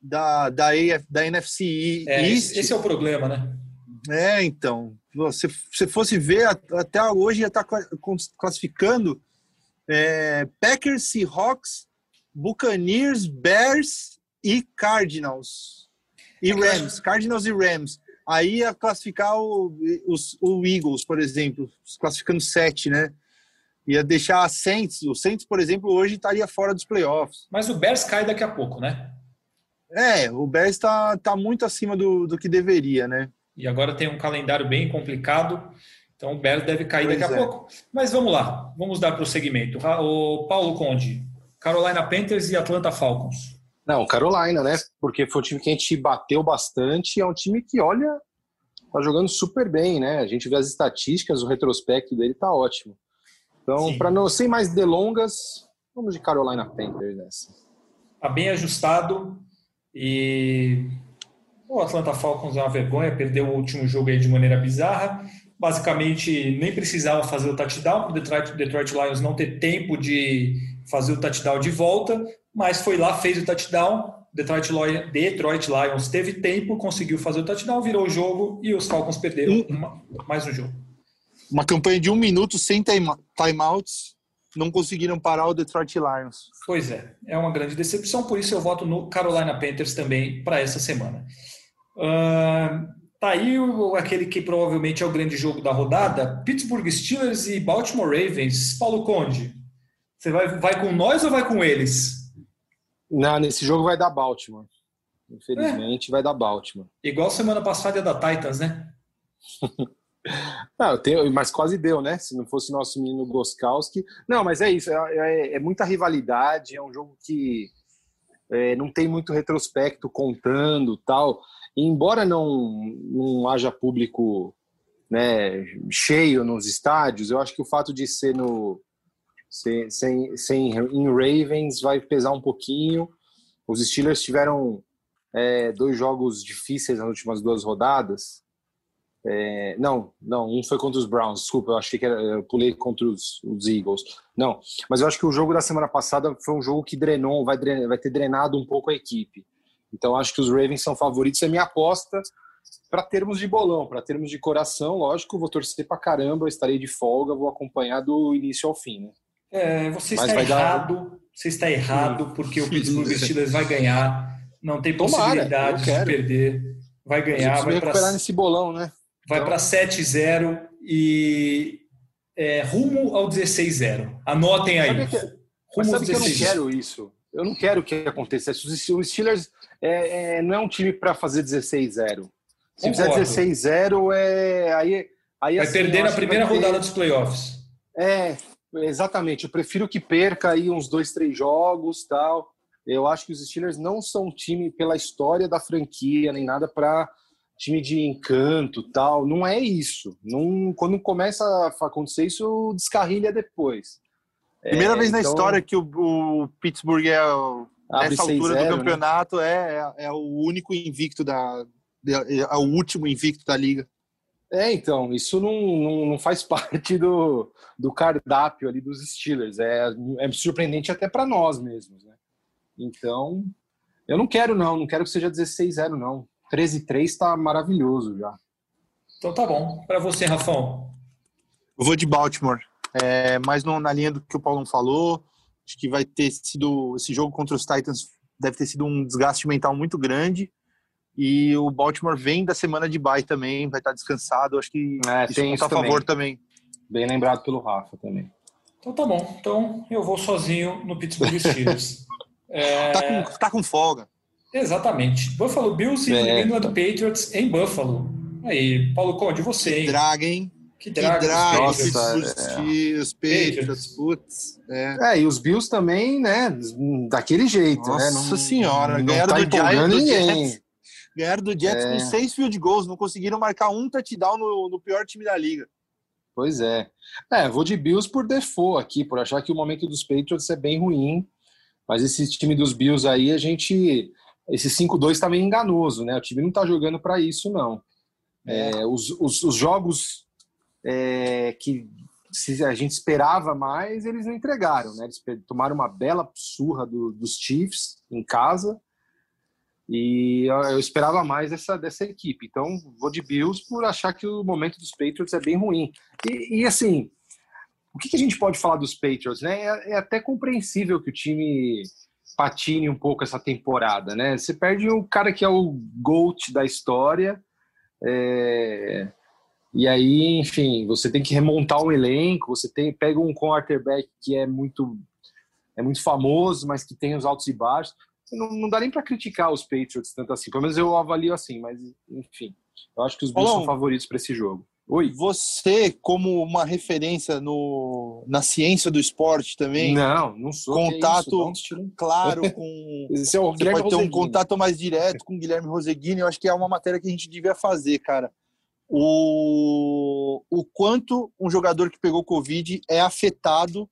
da, da, AF, da NFC é, East. Esse é o problema, né? É, então se você fosse ver, até hoje já está classificando é, Packers, Seahawks, Buccaneers, Bears e Cardinals. E é Rams, Cardinals e Rams. Aí ia classificar o, os, o Eagles, por exemplo, classificando sete, né? Ia deixar a Saints. O Saints, por exemplo, hoje estaria fora dos playoffs. Mas o Bears cai daqui a pouco, né? É, o Bears está tá muito acima do, do que deveria, né? e agora tem um calendário bem complicado. Então o Bears deve cair pois daqui a é. pouco. Mas vamos lá, vamos dar prosseguimento. O Paulo Conde, Carolina Panthers e Atlanta Falcons. Não, Carolina, né? Porque foi um time que a gente bateu bastante. É um time que, olha, tá jogando super bem, né? A gente vê as estatísticas, o retrospecto dele tá ótimo. Então, para não sem mais delongas, vamos de Carolina Panthers nessa. Tá bem ajustado e o Atlanta Falcons é uma vergonha, perdeu o último jogo aí de maneira bizarra. Basicamente, nem precisava fazer o touchdown, para o Detroit, Detroit Lions não ter tempo de fazer o touchdown de volta, mas foi lá, fez o touchdown. Detroit, Detroit Lions teve tempo, conseguiu fazer o touchdown, virou o jogo e os Falcons perderam uma, mais um jogo. Uma campanha de um minuto sem timeouts, não conseguiram parar o Detroit Lions. Pois é, é uma grande decepção, por isso eu voto no Carolina Panthers também para essa semana. Uh, tá aí o, aquele que provavelmente é o grande jogo da rodada: Pittsburgh Steelers e Baltimore Ravens. Paulo Conde, você vai, vai com nós ou vai com eles? Não, nesse jogo vai dar Baltimore. Infelizmente, é. vai dar Baltimore. Igual semana passada da Titans, né? Não, tenho, mas quase deu, né? Se não fosse nosso menino Goskowski. Não, mas é isso. É, é, é muita rivalidade. É um jogo que é, não tem muito retrospecto contando tal. E embora não, não haja público né, cheio nos estádios, eu acho que o fato de ser no sem, sem, sem em Ravens vai pesar um pouquinho. Os Steelers tiveram é, dois jogos difíceis nas últimas duas rodadas. É, não, não, um foi contra os Browns, desculpa, eu achei que era, eu pulei contra os, os, Eagles. Não, mas eu acho que o jogo da semana passada foi um jogo que drenou, vai, drenar, vai ter drenado um pouco a equipe. Então acho que os Ravens são favoritos, é minha aposta para termos de bolão, para termos de coração, lógico, vou torcer para caramba, estarei de folga, vou acompanhar do início ao fim, né? É, você está errado, dar... você está errado, porque o Pittsburgh Steelers vai ganhar, não tem possibilidade Tomara, de perder, vai ganhar, vai para nesse bolão, né? Vai então... para 7-0 e é, rumo ao 16-0. Anotem aí. Sabe que, rumo sabe que eu não quero isso. Eu não quero que aconteça. O Steelers é, é, não é um time para fazer 16-0. Se fizer 16-0, é, aí, aí vai assim, perder na primeira rodada dos playoffs. É, exatamente. Eu prefiro que perca aí uns dois, três jogos tal. Eu acho que os Steelers não são um time pela história da franquia, nem nada para time de encanto tal. Não é isso. Não, quando começa a acontecer isso, descarrilha depois. Primeira é, vez na então, história que o, o Pittsburgh é nessa altura do né? campeonato né? é, é o único invicto da é o último invicto da liga. É, então, isso não, não, não, faz parte do, do cardápio ali dos Steelers. É, é surpreendente até para nós mesmos, né? Então, eu não quero não, não quero que seja 16-0 não. 13-3 está maravilhoso já. Então tá bom. Para você, Rafão? Eu vou de Baltimore. É, mais no, na linha do que o Paulo falou, acho que vai ter sido esse jogo contra os Titans deve ter sido um desgaste mental muito grande. E o Baltimore vem da semana de bye também, vai estar descansado. Acho que é, isso tem isso a favor também. Bem lembrado pelo Rafa também. Então tá bom. Então eu vou sozinho no Pittsburgh Steelers. é... tá, com, tá com folga. Exatamente. Buffalo Bills e é. New England Patriots em Buffalo. Aí, Paulo Conde, você, hein? Draga, hein? Que draga. Que draga. Nossa, é. os Patriots, putz. É. é. e os Bills também, né? Daquele jeito, Nossa né? Nossa senhora, não ganharam tá do Giants, ninguém. Ganharam do Jets é. com seis field goals, não conseguiram marcar um touchdown no, no pior time da liga. Pois é. É, vou de Bills por default aqui, por achar que o momento dos Patriots é bem ruim. Mas esse time dos Bills aí, a gente esse 5-2 está meio enganoso, né? O time não está jogando para isso, não. É, os, os, os, jogos é, que a gente esperava mais, eles não entregaram, né? Eles tomaram uma bela surra do, dos Chiefs em casa e eu esperava mais dessa, dessa equipe. Então, vou de Bills por achar que o momento dos Patriots é bem ruim. E, e assim, o que, que, a gente pode falar dos Patriots, né? É, é até compreensível que o time patine um pouco essa temporada, né? Você perde o cara que é o GOAT da história, é... e aí, enfim, você tem que remontar um elenco, você tem, pega um quarterback que é muito, é muito famoso, mas que tem os altos e baixos. Não, não dá nem para criticar os Patriots tanto assim, pelo menos eu avalio assim, mas enfim, eu acho que os Bills são favoritos para esse jogo. Oi. Você, como uma referência no, na ciência do esporte também. Não, não sou. Contato é claro com. Esse é o você pode ter um contato mais direto com o Guilherme Roseguini. Eu acho que é uma matéria que a gente devia fazer, cara. O, o quanto um jogador que pegou Covid é afetado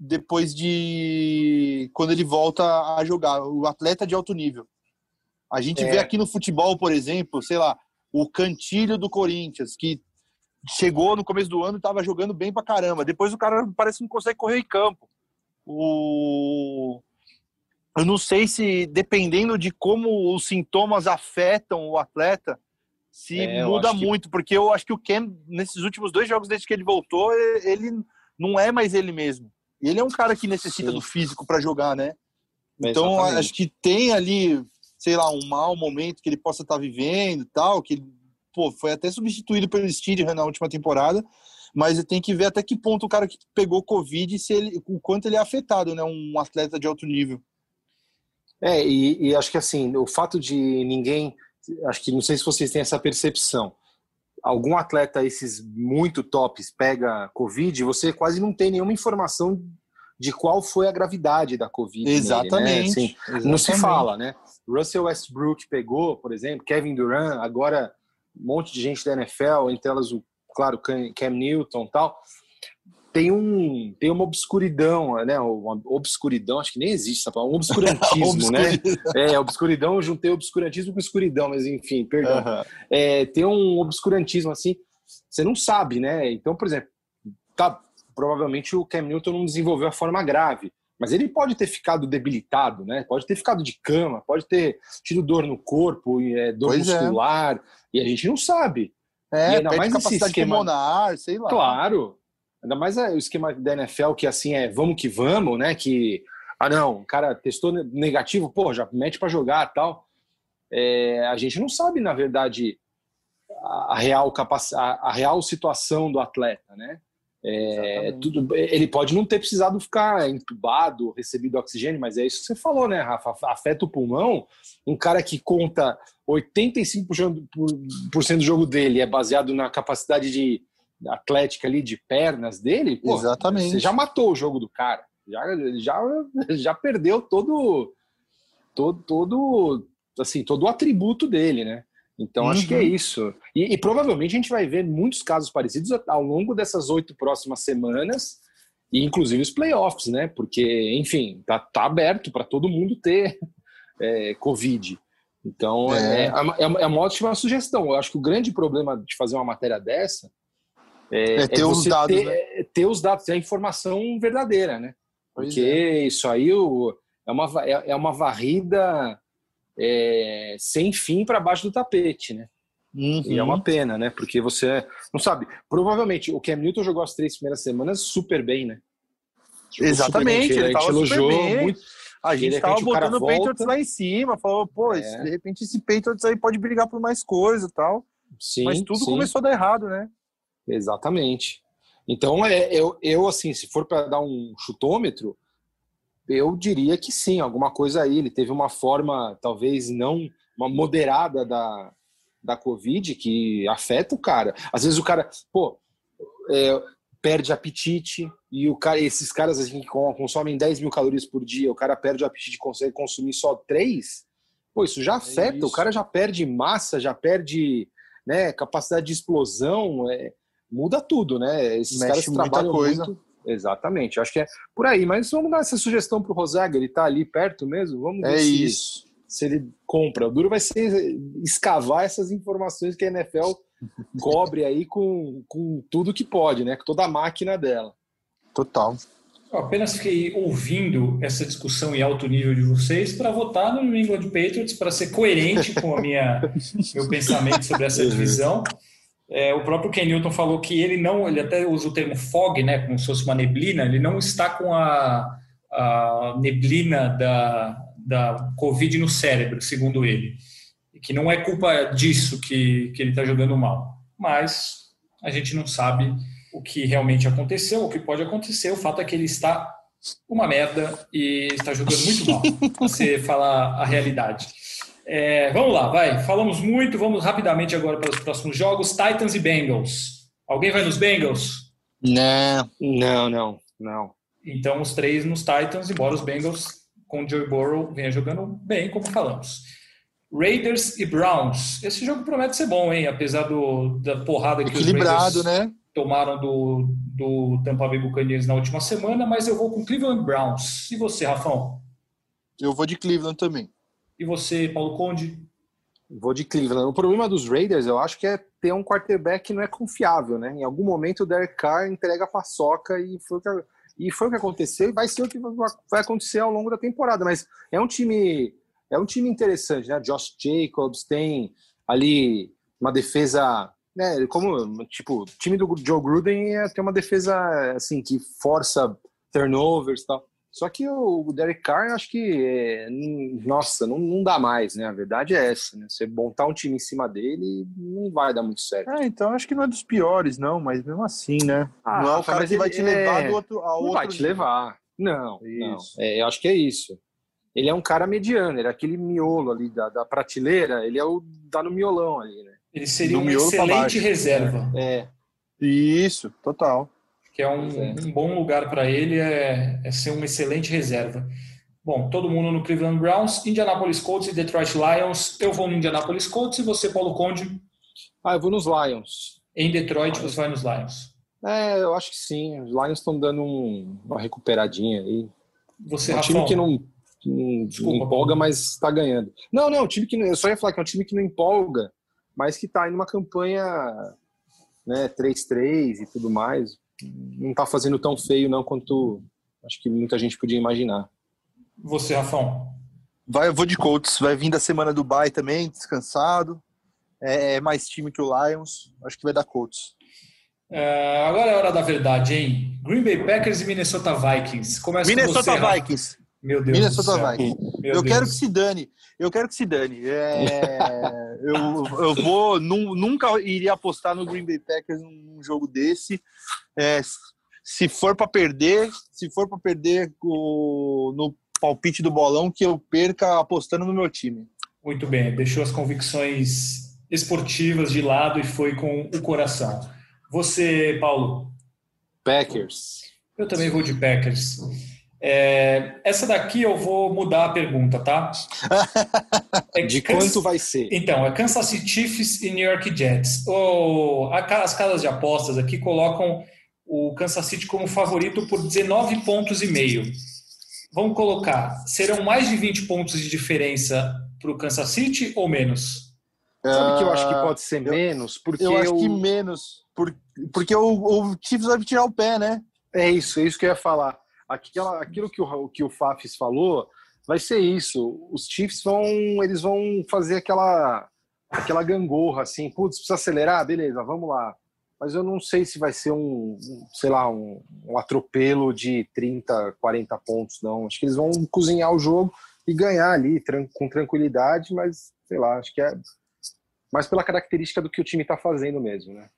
depois de. quando ele volta a jogar. O atleta de alto nível. A gente é. vê aqui no futebol, por exemplo, sei lá, o Cantilho do Corinthians, que chegou no começo do ano e estava jogando bem pra caramba. Depois o cara parece que não consegue correr em campo. O... Eu não sei se, dependendo de como os sintomas afetam o atleta, se é, muda muito, que... porque eu acho que o Ken, nesses últimos dois jogos desde que ele voltou, ele não é mais ele mesmo. Ele é um cara que necessita Sim. do físico para jogar, né? Então, Exatamente. acho que tem ali sei lá, um mau momento que ele possa estar tá vivendo tal, que pô, foi até substituído pelo Steedham na última temporada, mas tem que ver até que ponto o cara que pegou Covid, se ele, o quanto ele é afetado, né? Um atleta de alto nível. É, e, e acho que assim, o fato de ninguém. Acho que não sei se vocês têm essa percepção. Algum atleta, esses muito tops, pega Covid, você quase não tem nenhuma informação de qual foi a gravidade da Covid. Exatamente. Nele, né? assim, exatamente. Não se fala, né? Russell Westbrook pegou, por exemplo, Kevin Durant, agora um monte de gente da NFL, entre elas, o, claro, Cam Newton tal tem um tem uma obscuridão, né? Uma obscuridão, acho que nem existe essa palavra, um obscurantismo, né? É, obscuridão, eu juntei obscurantismo com escuridão, mas enfim, perdão. Uhum. É, tem um obscurantismo assim, você não sabe, né? Então, por exemplo, tá, provavelmente o Cam Newton não desenvolveu a forma grave, mas ele pode ter ficado debilitado, né? Pode ter ficado de cama, pode ter tido dor no corpo, é, dor pois é. muscular, é. e a gente não sabe. É, e ainda mais capacidade esquema... pulmonar, sei lá. Claro, Ainda mais é o esquema da NFL que assim é vamos que vamos, né? Que ah não, o cara testou negativo, pô, já mete para jogar tal. É, a gente não sabe na verdade a, real capac... a, real situação do atleta, né? É, tudo, ele pode não ter precisado ficar entubado, recebido oxigênio, mas é isso que você falou, né, Rafa? Afeta o pulmão. Um cara que conta 85% do jogo dele é baseado na capacidade de atlética ali de pernas dele, pô, Exatamente. você já matou o jogo do cara. Já, já, já perdeu todo, todo, todo, assim, todo o atributo dele, né? Então uhum. acho que é uhum. isso. E, e, provavelmente a gente vai ver muitos casos parecidos ao longo dessas oito próximas semanas, e inclusive os playoffs, né? Porque, enfim, tá, tá aberto para todo mundo ter é, Covid. Então é. É, é, é uma ótima sugestão. Eu acho que o grande problema de fazer uma matéria dessa é, é ter é os dados, ter, né? ter os dados, ter a informação verdadeira, né? Porque é. isso aí o, é, uma, é, é uma varrida é, sem fim para baixo do tapete, né? Uhum. E é uma pena, né? Porque você não sabe. Provavelmente o Cam Newton jogou as três primeiras semanas super bem, né? Jogou Exatamente, ele, ele elogiou muito. A gente estava botando o Patriots lá em cima, falou, pô, é. de repente esse Patriots aí pode brigar por mais coisa e tal. Sim, Mas tudo sim. começou a dar errado, né? Exatamente. Então, é, eu, eu assim, se for para dar um chutômetro, eu diria que sim, alguma coisa aí. Ele teve uma forma, talvez não, uma moderada da, da Covid que afeta o cara. Às vezes o cara, pô, é, perde apetite e o cara, esses caras assim, que consomem 10 mil calorias por dia, o cara perde o apetite e consegue consumir só 3, pô, isso já é afeta. É isso. O cara já perde massa, já perde né, capacidade de explosão. É, muda tudo, né? Esses Mexe caras trabalham coisa. muito. Exatamente, acho que é por aí. Mas vamos dar essa sugestão pro Rosaga, ele tá ali perto mesmo. Vamos ver é se, isso. se ele compra. O duro vai ser escavar essas informações que a NFL cobre aí com, com tudo que pode, né? Com toda a máquina dela. Total. Eu apenas fiquei ouvindo essa discussão em alto nível de vocês para votar no New England Patriots, para ser coerente com a minha meu pensamento sobre essa divisão. É, o próprio Ken Newton falou que ele não, ele até usa o termo fog, né, como se fosse uma neblina, ele não está com a, a neblina da, da Covid no cérebro, segundo ele. E que não é culpa disso que, que ele está jogando mal. Mas a gente não sabe o que realmente aconteceu, o que pode acontecer. O fato é que ele está uma merda e está jogando muito mal, você falar a realidade. É, vamos lá, vai. Falamos muito, vamos rapidamente agora para os próximos jogos. Titans e Bengals. Alguém vai nos Bengals? Não, não, não, não. Então os três nos Titans, embora os Bengals com Joe Burrow venha jogando bem, como falamos. Raiders e Browns. Esse jogo promete ser bom, hein? Apesar do, da porrada que os Raiders né? tomaram do, do Tampa Bay Buccaneers na última semana, mas eu vou com Cleveland Browns. E você, Rafão? Eu vou de Cleveland também. E você, Paulo Conde? Vou de Cleveland. O problema dos Raiders, eu acho que é ter um quarterback que não é confiável, né? Em algum momento o Derek Carr entrega a paçoca e foi o que, e foi o que aconteceu e vai ser o que vai acontecer ao longo da temporada. Mas é um time é um time interessante, né? Josh Jacobs tem ali uma defesa, né? Como tipo, o time do Joe Gruden é, tem uma defesa assim que força turnovers, tal. Só que o Derek Carr, acho que, é, nossa, não, não dá mais, né? A verdade é essa, né? Você montar um time em cima dele não vai dar muito certo. É, então acho que não é dos piores, não, mas mesmo assim, né? Ah, não é o cara que vai te levar é... do outro, ao não outro. vai te levar. Não, isso. não. É, eu acho que é isso. ele é um cara mediano, ele é aquele miolo ali da, da prateleira, ele é o tá no miolão ali, né? Ele seria um excelente reserva. É. Isso, total. Que é um, é. um bom lugar para ele é, é ser uma excelente reserva. Bom, todo mundo no Cleveland Browns, Indianapolis Colts e Detroit Lions. Eu vou no Indianapolis Colts e você, Paulo Conde? Ah, eu vou nos Lions. Em Detroit, você vai nos Lions? É, eu acho que sim. Os Lions estão dando um, uma recuperadinha aí. Você, é um Rafael? time que não, não, Desculpa, não empolga, mas está ganhando. Não, não, um time que não, eu só ia falar que é um time que não empolga, mas que está em uma campanha né, 3-3 e tudo mais. Não está fazendo tão feio não quanto acho que muita gente podia imaginar. Você, Rafão? Vai, eu vou de Colts. Vai vir da semana do bye também, descansado. É, é mais time que o Lions. Acho que vai dar Colts. É, agora é a hora da verdade, hein? Green Bay Packers e Minnesota Vikings. Começa Minnesota você, Vikings. Meu Deus Minnesota do céu. Vikings. Meu eu Deus. quero que se dane. Eu quero que se dane. É, eu, eu vou. nu- nunca iria apostar no Green Bay Packers num jogo desse. É, se for para perder, se for para perder o- no palpite do bolão, que eu perca apostando no meu time. Muito bem, deixou as convicções esportivas de lado e foi com o coração. Você, Paulo? Packers. Eu também vou de Packers. É, essa daqui eu vou mudar a pergunta, tá? É De Kansas- quanto vai ser? Então, é Kansas City Chiefs e New York Jets. O- a ca- as casas de apostas aqui colocam o Kansas City como favorito por 19 pontos e meio. Vamos colocar, serão mais de 20 pontos de diferença para o Kansas City ou menos? Sabe que eu acho que Ah, pode ser eu- menos? Porque Eu acho o- que menos. por- porque o, o Chiefs vai tirar o pé, né? É isso, é isso que eu ia falar. Aquela, aquilo que o, que o Fafis falou vai ser isso. Os Chiefs vão, eles vão fazer aquela, aquela gangorra assim, putz, precisa acelerar, beleza, vamos lá. Mas eu não sei se vai ser um, sei lá, um, um atropelo de 30, 40 pontos, não. Acho que eles vão cozinhar o jogo e ganhar ali com tranquilidade, mas sei lá, acho que é mais pela característica do que o time está fazendo mesmo, né?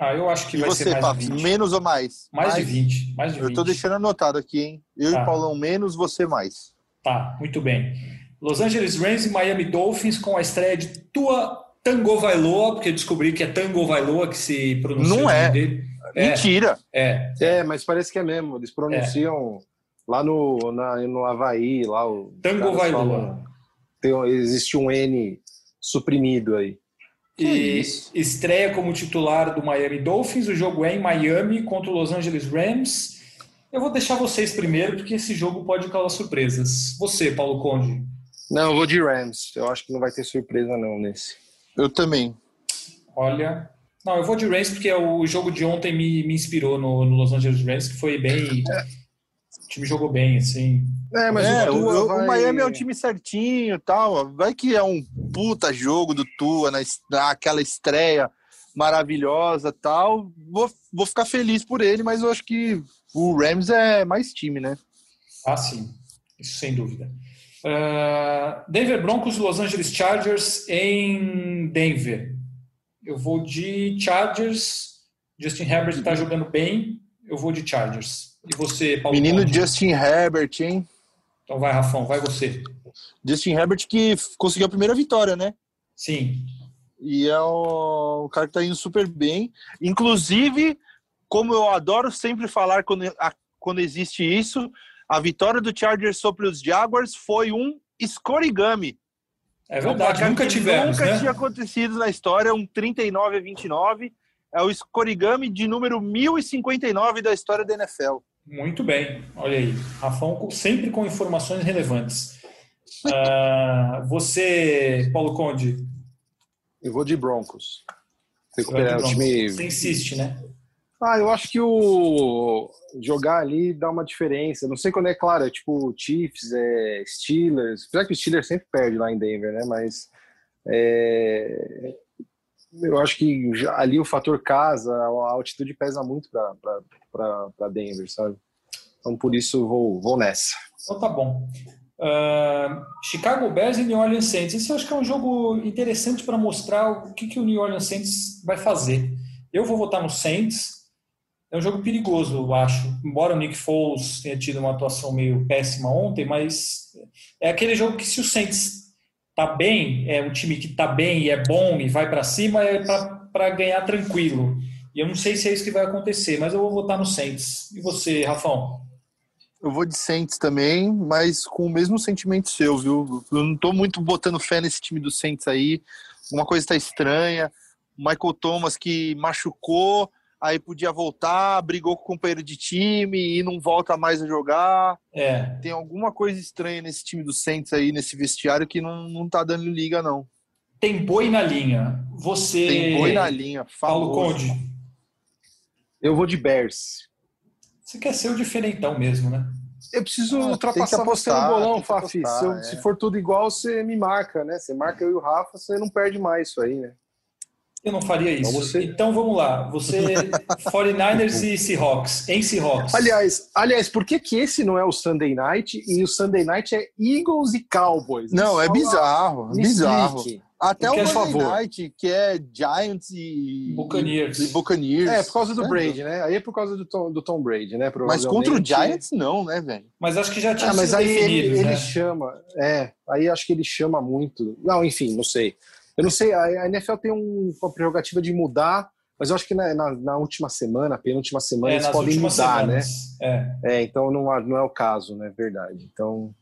Ah, eu acho que E vai você, ser mais 20. menos ou mais? Mais de 20. Mais de 20. Eu tô deixando anotado aqui, hein? Eu Tá. e Paulão menos, você mais. Tá, muito bem. Los Angeles Rams e Miami Dolphins com a estreia de Tua Tango Vailoa, porque eu descobri que é Tango Vailoa que se pronuncia Não é. dele. É, Mentira! é. É, mas parece que é mesmo. Eles pronunciam lá no, na, no Havaí, lá o. Tango Vailoa. falam- Tem, existe um N suprimido aí. Que E isso? estreia como titular do Miami Dolphins. O jogo é em Miami contra o Los Angeles Rams. Eu vou deixar vocês primeiro, porque esse jogo pode causar surpresas. Você, Paulo Conde. Não, eu vou de Rams. Eu acho que não vai ter surpresa não nesse. Eu também. Olha. Não, eu vou de Rams porque o jogo de ontem me, me inspirou no, no Los Angeles Rams, que foi bem. O time jogou bem, assim. É, mas É, o, o, Tua o vai- Miami é um time certinho e tal. Vai que é um puta jogo do Tua, na, naquela estreia maravilhosa tal. Vou, vou ficar feliz por ele, mas eu acho que o Rams é mais time, né? Ah, sim. Isso sem dúvida. Ah, Denver Broncos Los Angeles Chargers em Denver. Eu vou de Chargers. Justin Herbert está jogando bem. Eu vou de Chargers. E você, Paulo? Menino Conde? Justin Herbert, hein? Então vai, Rafão, vai você. Justin Herbert que conseguiu a primeira vitória, né? Sim. E é o, o cara que tá indo super bem. Inclusive, como eu adoro sempre falar quando, a- quando existe isso, a vitória do Chargers sobre os Jaguars foi um scorigami. É verdade, placar nunca tivemos, Nunca né? tinha acontecido na história, um 39 a 29. É o scorigami de número 1059 da história da NFL. Muito bem, olha aí. Rafão sempre com informações relevantes. Ah, você, Paulo Conde, Eu vou de Broncos. de Recuperar o time. você insiste, né? Ah, eu acho que o jogar ali dá uma diferença. Não sei quando é claro, é tipo Chiefs, é Steelers. Apesar que o Steelers sempre perde lá em Denver, né? Mas é, eu acho que ali o fator casa, a altitude pesa muito para Denver, sabe? Então por isso vou, vou nessa. Então tá bom. Ah, Chicago Bears e New Orleans Saints. Esse eu acho que é um jogo interessante para mostrar o que, que o New Orleans Saints vai fazer. Eu vou votar no Saints é um jogo perigoso, eu acho. Embora o Nick Foles tenha tido uma atuação meio péssima ontem, mas é aquele jogo que se o Saints tá bem, é um time que tá bem e é bom e vai para cima, é para ganhar tranquilo. E eu não sei se é isso que vai acontecer, mas eu vou votar no Saints. E você, Rafão? Eu vou de Saints também, mas com o mesmo sentimento seu, viu? Eu não tô muito botando fé nesse time do Saints aí. Uma coisa está estranha. Michael Thomas que machucou, aí podia voltar, brigou com o companheiro de time e não volta mais a jogar. É. Tem alguma coisa estranha nesse time do Saints aí, nesse vestiário, que não, não tá dando liga, não. Tem boi na linha. Você. Tem boi na linha. Paulo famoso. Conde. Eu vou de Bears. Você quer ser o diferentão mesmo, né? Eu preciso Ah, tem ultrapassar que você no apostar, bolão, tem que Fafi. apostar, Se, eu- é. se for tudo igual, você me marca, né? Você marca eu e o Rafa, você não perde mais isso aí, né? Eu não faria isso. Então você- Então vamos lá. Você 49ers e Seahawks. Em Seahawks. Aliás, aliás, por que, que esse não é o Sunday Night e o Sunday Night é Eagles e Cowboys? Não, é fala- bizarro, me bizarro. explique. Até o Monday favor. Night, que é Giants e Buccaneers. E, e Buccaneers. É, por causa do É, Brady, né? Aí é por causa do Tom, do Tom Brady, né? Mas contra o Giants, não, né, velho? Mas acho que já tinha Ah, mas aí definido, ele, ele né? chama. É, aí acho que ele chama muito. Não, enfim, não sei. Eu não sei, a a NFL tem um- uma prerrogativa de mudar, mas eu acho que na, na- na última semana, penúltima semana, É, eles podem mudar, né? semanas. É. É, então não, não é o caso, né? Verdade. Então.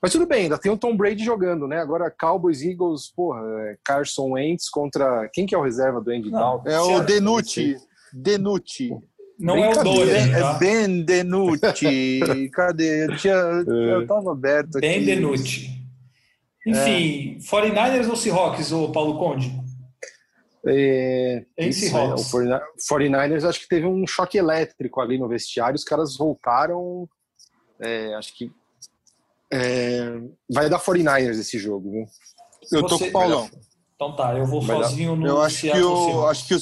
Mas tudo bem, ainda tem o Tom Brady jogando, né? Agora Cowboys, Eagles, porra, é Carson Wentz contra. Quem que é o reserva do Andy Não, Dalton? É o Certo. Denucci. Denucci. Não é o Brincadeira. Dorian, É tá? Ben Denucci. Cadê? Eu, tinha, eu tava aberto aqui. Ben Denucci. Enfim, 49ers ou Seahawks, ô Paulo Conde? É, Em isso, Seahawks. é, o 49 49ers acho que teve um choque elétrico ali no vestiário, os caras voltaram. é, acho que é, vai dar 49ers esse jogo, viu? Eu tô Você- com o Paulão. Então tá, eu vou Vai dar- sozinho no Eu acho que o, acho que o,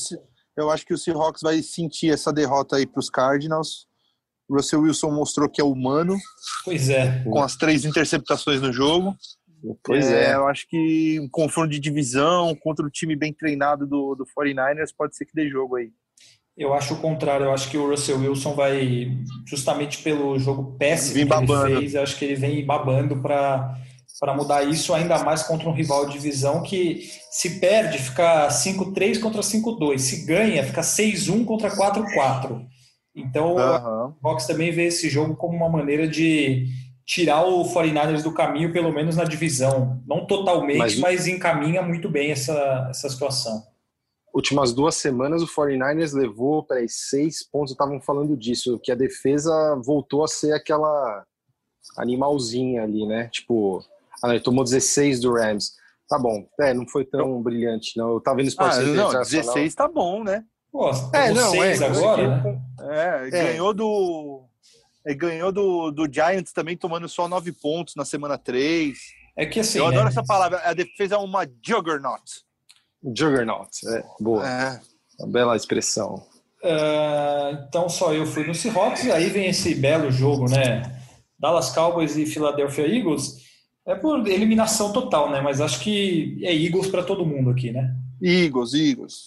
eu acho que o Seahawks vai sentir essa derrota aí pros Cardinals. O Russell Wilson mostrou que é humano, Pois é. com as três interceptações no jogo. Pois é. Eu acho que um confronto de divisão contra o time bem treinado do, do 49ers pode ser que dê jogo aí. Eu acho o contrário, eu acho que o Russell Wilson vai, justamente pelo jogo péssimo Vem que ele babando. fez, eu acho que ele vem babando para mudar isso, ainda mais contra um rival de divisão que se perde, fica 5-3 contra 5-2. Se ganha, fica 6-1 contra 4-4. Então, Aham. o Fox também vê esse jogo como uma maneira de tirar o 49ers do caminho, pelo menos na divisão. Não totalmente, Mas- mas, encaminha muito bem essa, essa situação. Últimas duas semanas o 49ers levou, peraí, seis pontos, estavam falando disso, que a defesa voltou a ser aquela animalzinha ali, né? Tipo, ah, ele tomou 16 do Rams. Tá bom, é, não foi tão brilhante, não. Eu tava vendo Sport Ah, não, Internacional. 16 tá bom, né? Pô, É, tomou não, é, agora, consegui- né? É, ganhou do. É, ganhou do, do Giants também tomando só 9 pontos na semana 3. É que assim, Eu né? adoro essa palavra. A defesa é uma juggernaut. Juggernaut, é, boa, É. uma bela expressão. Ah, então só eu fui no Seahawks, aí vem esse belo jogo, né? Dallas Cowboys e Philadelphia Eagles. É por eliminação total, né? Mas acho que é Eagles para todo mundo aqui, né? Eagles, Eagles.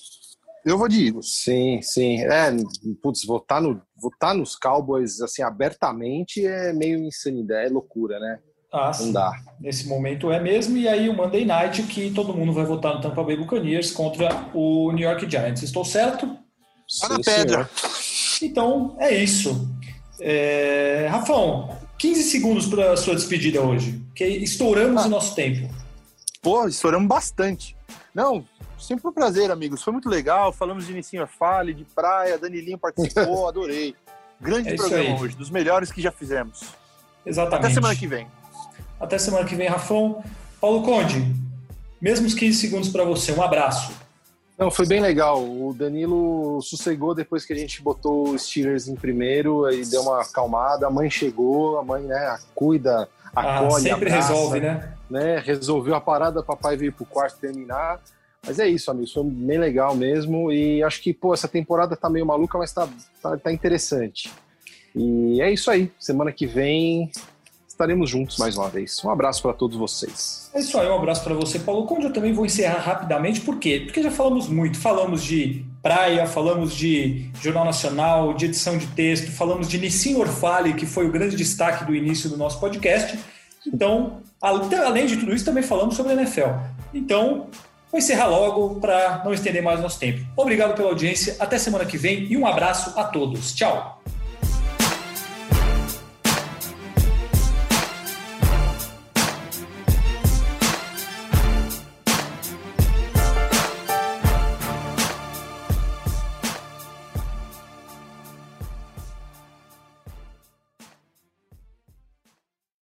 Eu vou de Eagles. Sim, sim. É, putz, votar, no, votar nos Cowboys assim abertamente é meio insanidade, é loucura, né? Ah, Não sim. dá. Nesse momento é mesmo. E aí o Monday Night que todo mundo vai votar no Tampa Bay Buccaneers contra o New York Giants. Estou certo? Tá na pedra. senhor. Então é isso. É... Rafão, 15 segundos para a sua despedida hoje, que estouramos Ah. o nosso tempo. Pô, estouramos bastante. Não, sempre um prazer, amigos. Foi muito legal. Falamos de Nissinha Fale, de praia, Danilinho participou, adorei. Grande É programa aí. hoje, dos melhores que já fizemos. Exatamente. Até semana que vem. Até semana que vem, Rafão. Paulo Conde, mesmos 15 segundos para você. Um abraço. Não, foi bem legal. O Danilo sossegou depois que a gente botou os Steelers em primeiro, aí deu uma acalmada. A mãe chegou, a mãe, né, cuida, Ah, acolhe, sempre abraça, resolve, né? né? Resolveu a parada, papai veio pro quarto terminar. Mas é isso, amigos, foi bem legal mesmo. E acho que, pô, essa temporada tá meio maluca, mas tá, tá, tá interessante. E é isso aí. Semana que vem estaremos juntos mais uma vez. Um abraço para todos vocês. É isso aí, um abraço para você, Paulo Conde. Eu também vou encerrar rapidamente, por quê? Porque já falamos muito. Falamos de praia, falamos de Jornal Nacional, de edição de texto, falamos de Nissim Orfale, que foi o grande destaque do início do nosso podcast. Então, além de tudo isso, também falamos sobre a NFL. Então, vou encerrar logo para não estender mais nosso tempo. Obrigado pela audiência, até semana que vem e um abraço a todos. Tchau!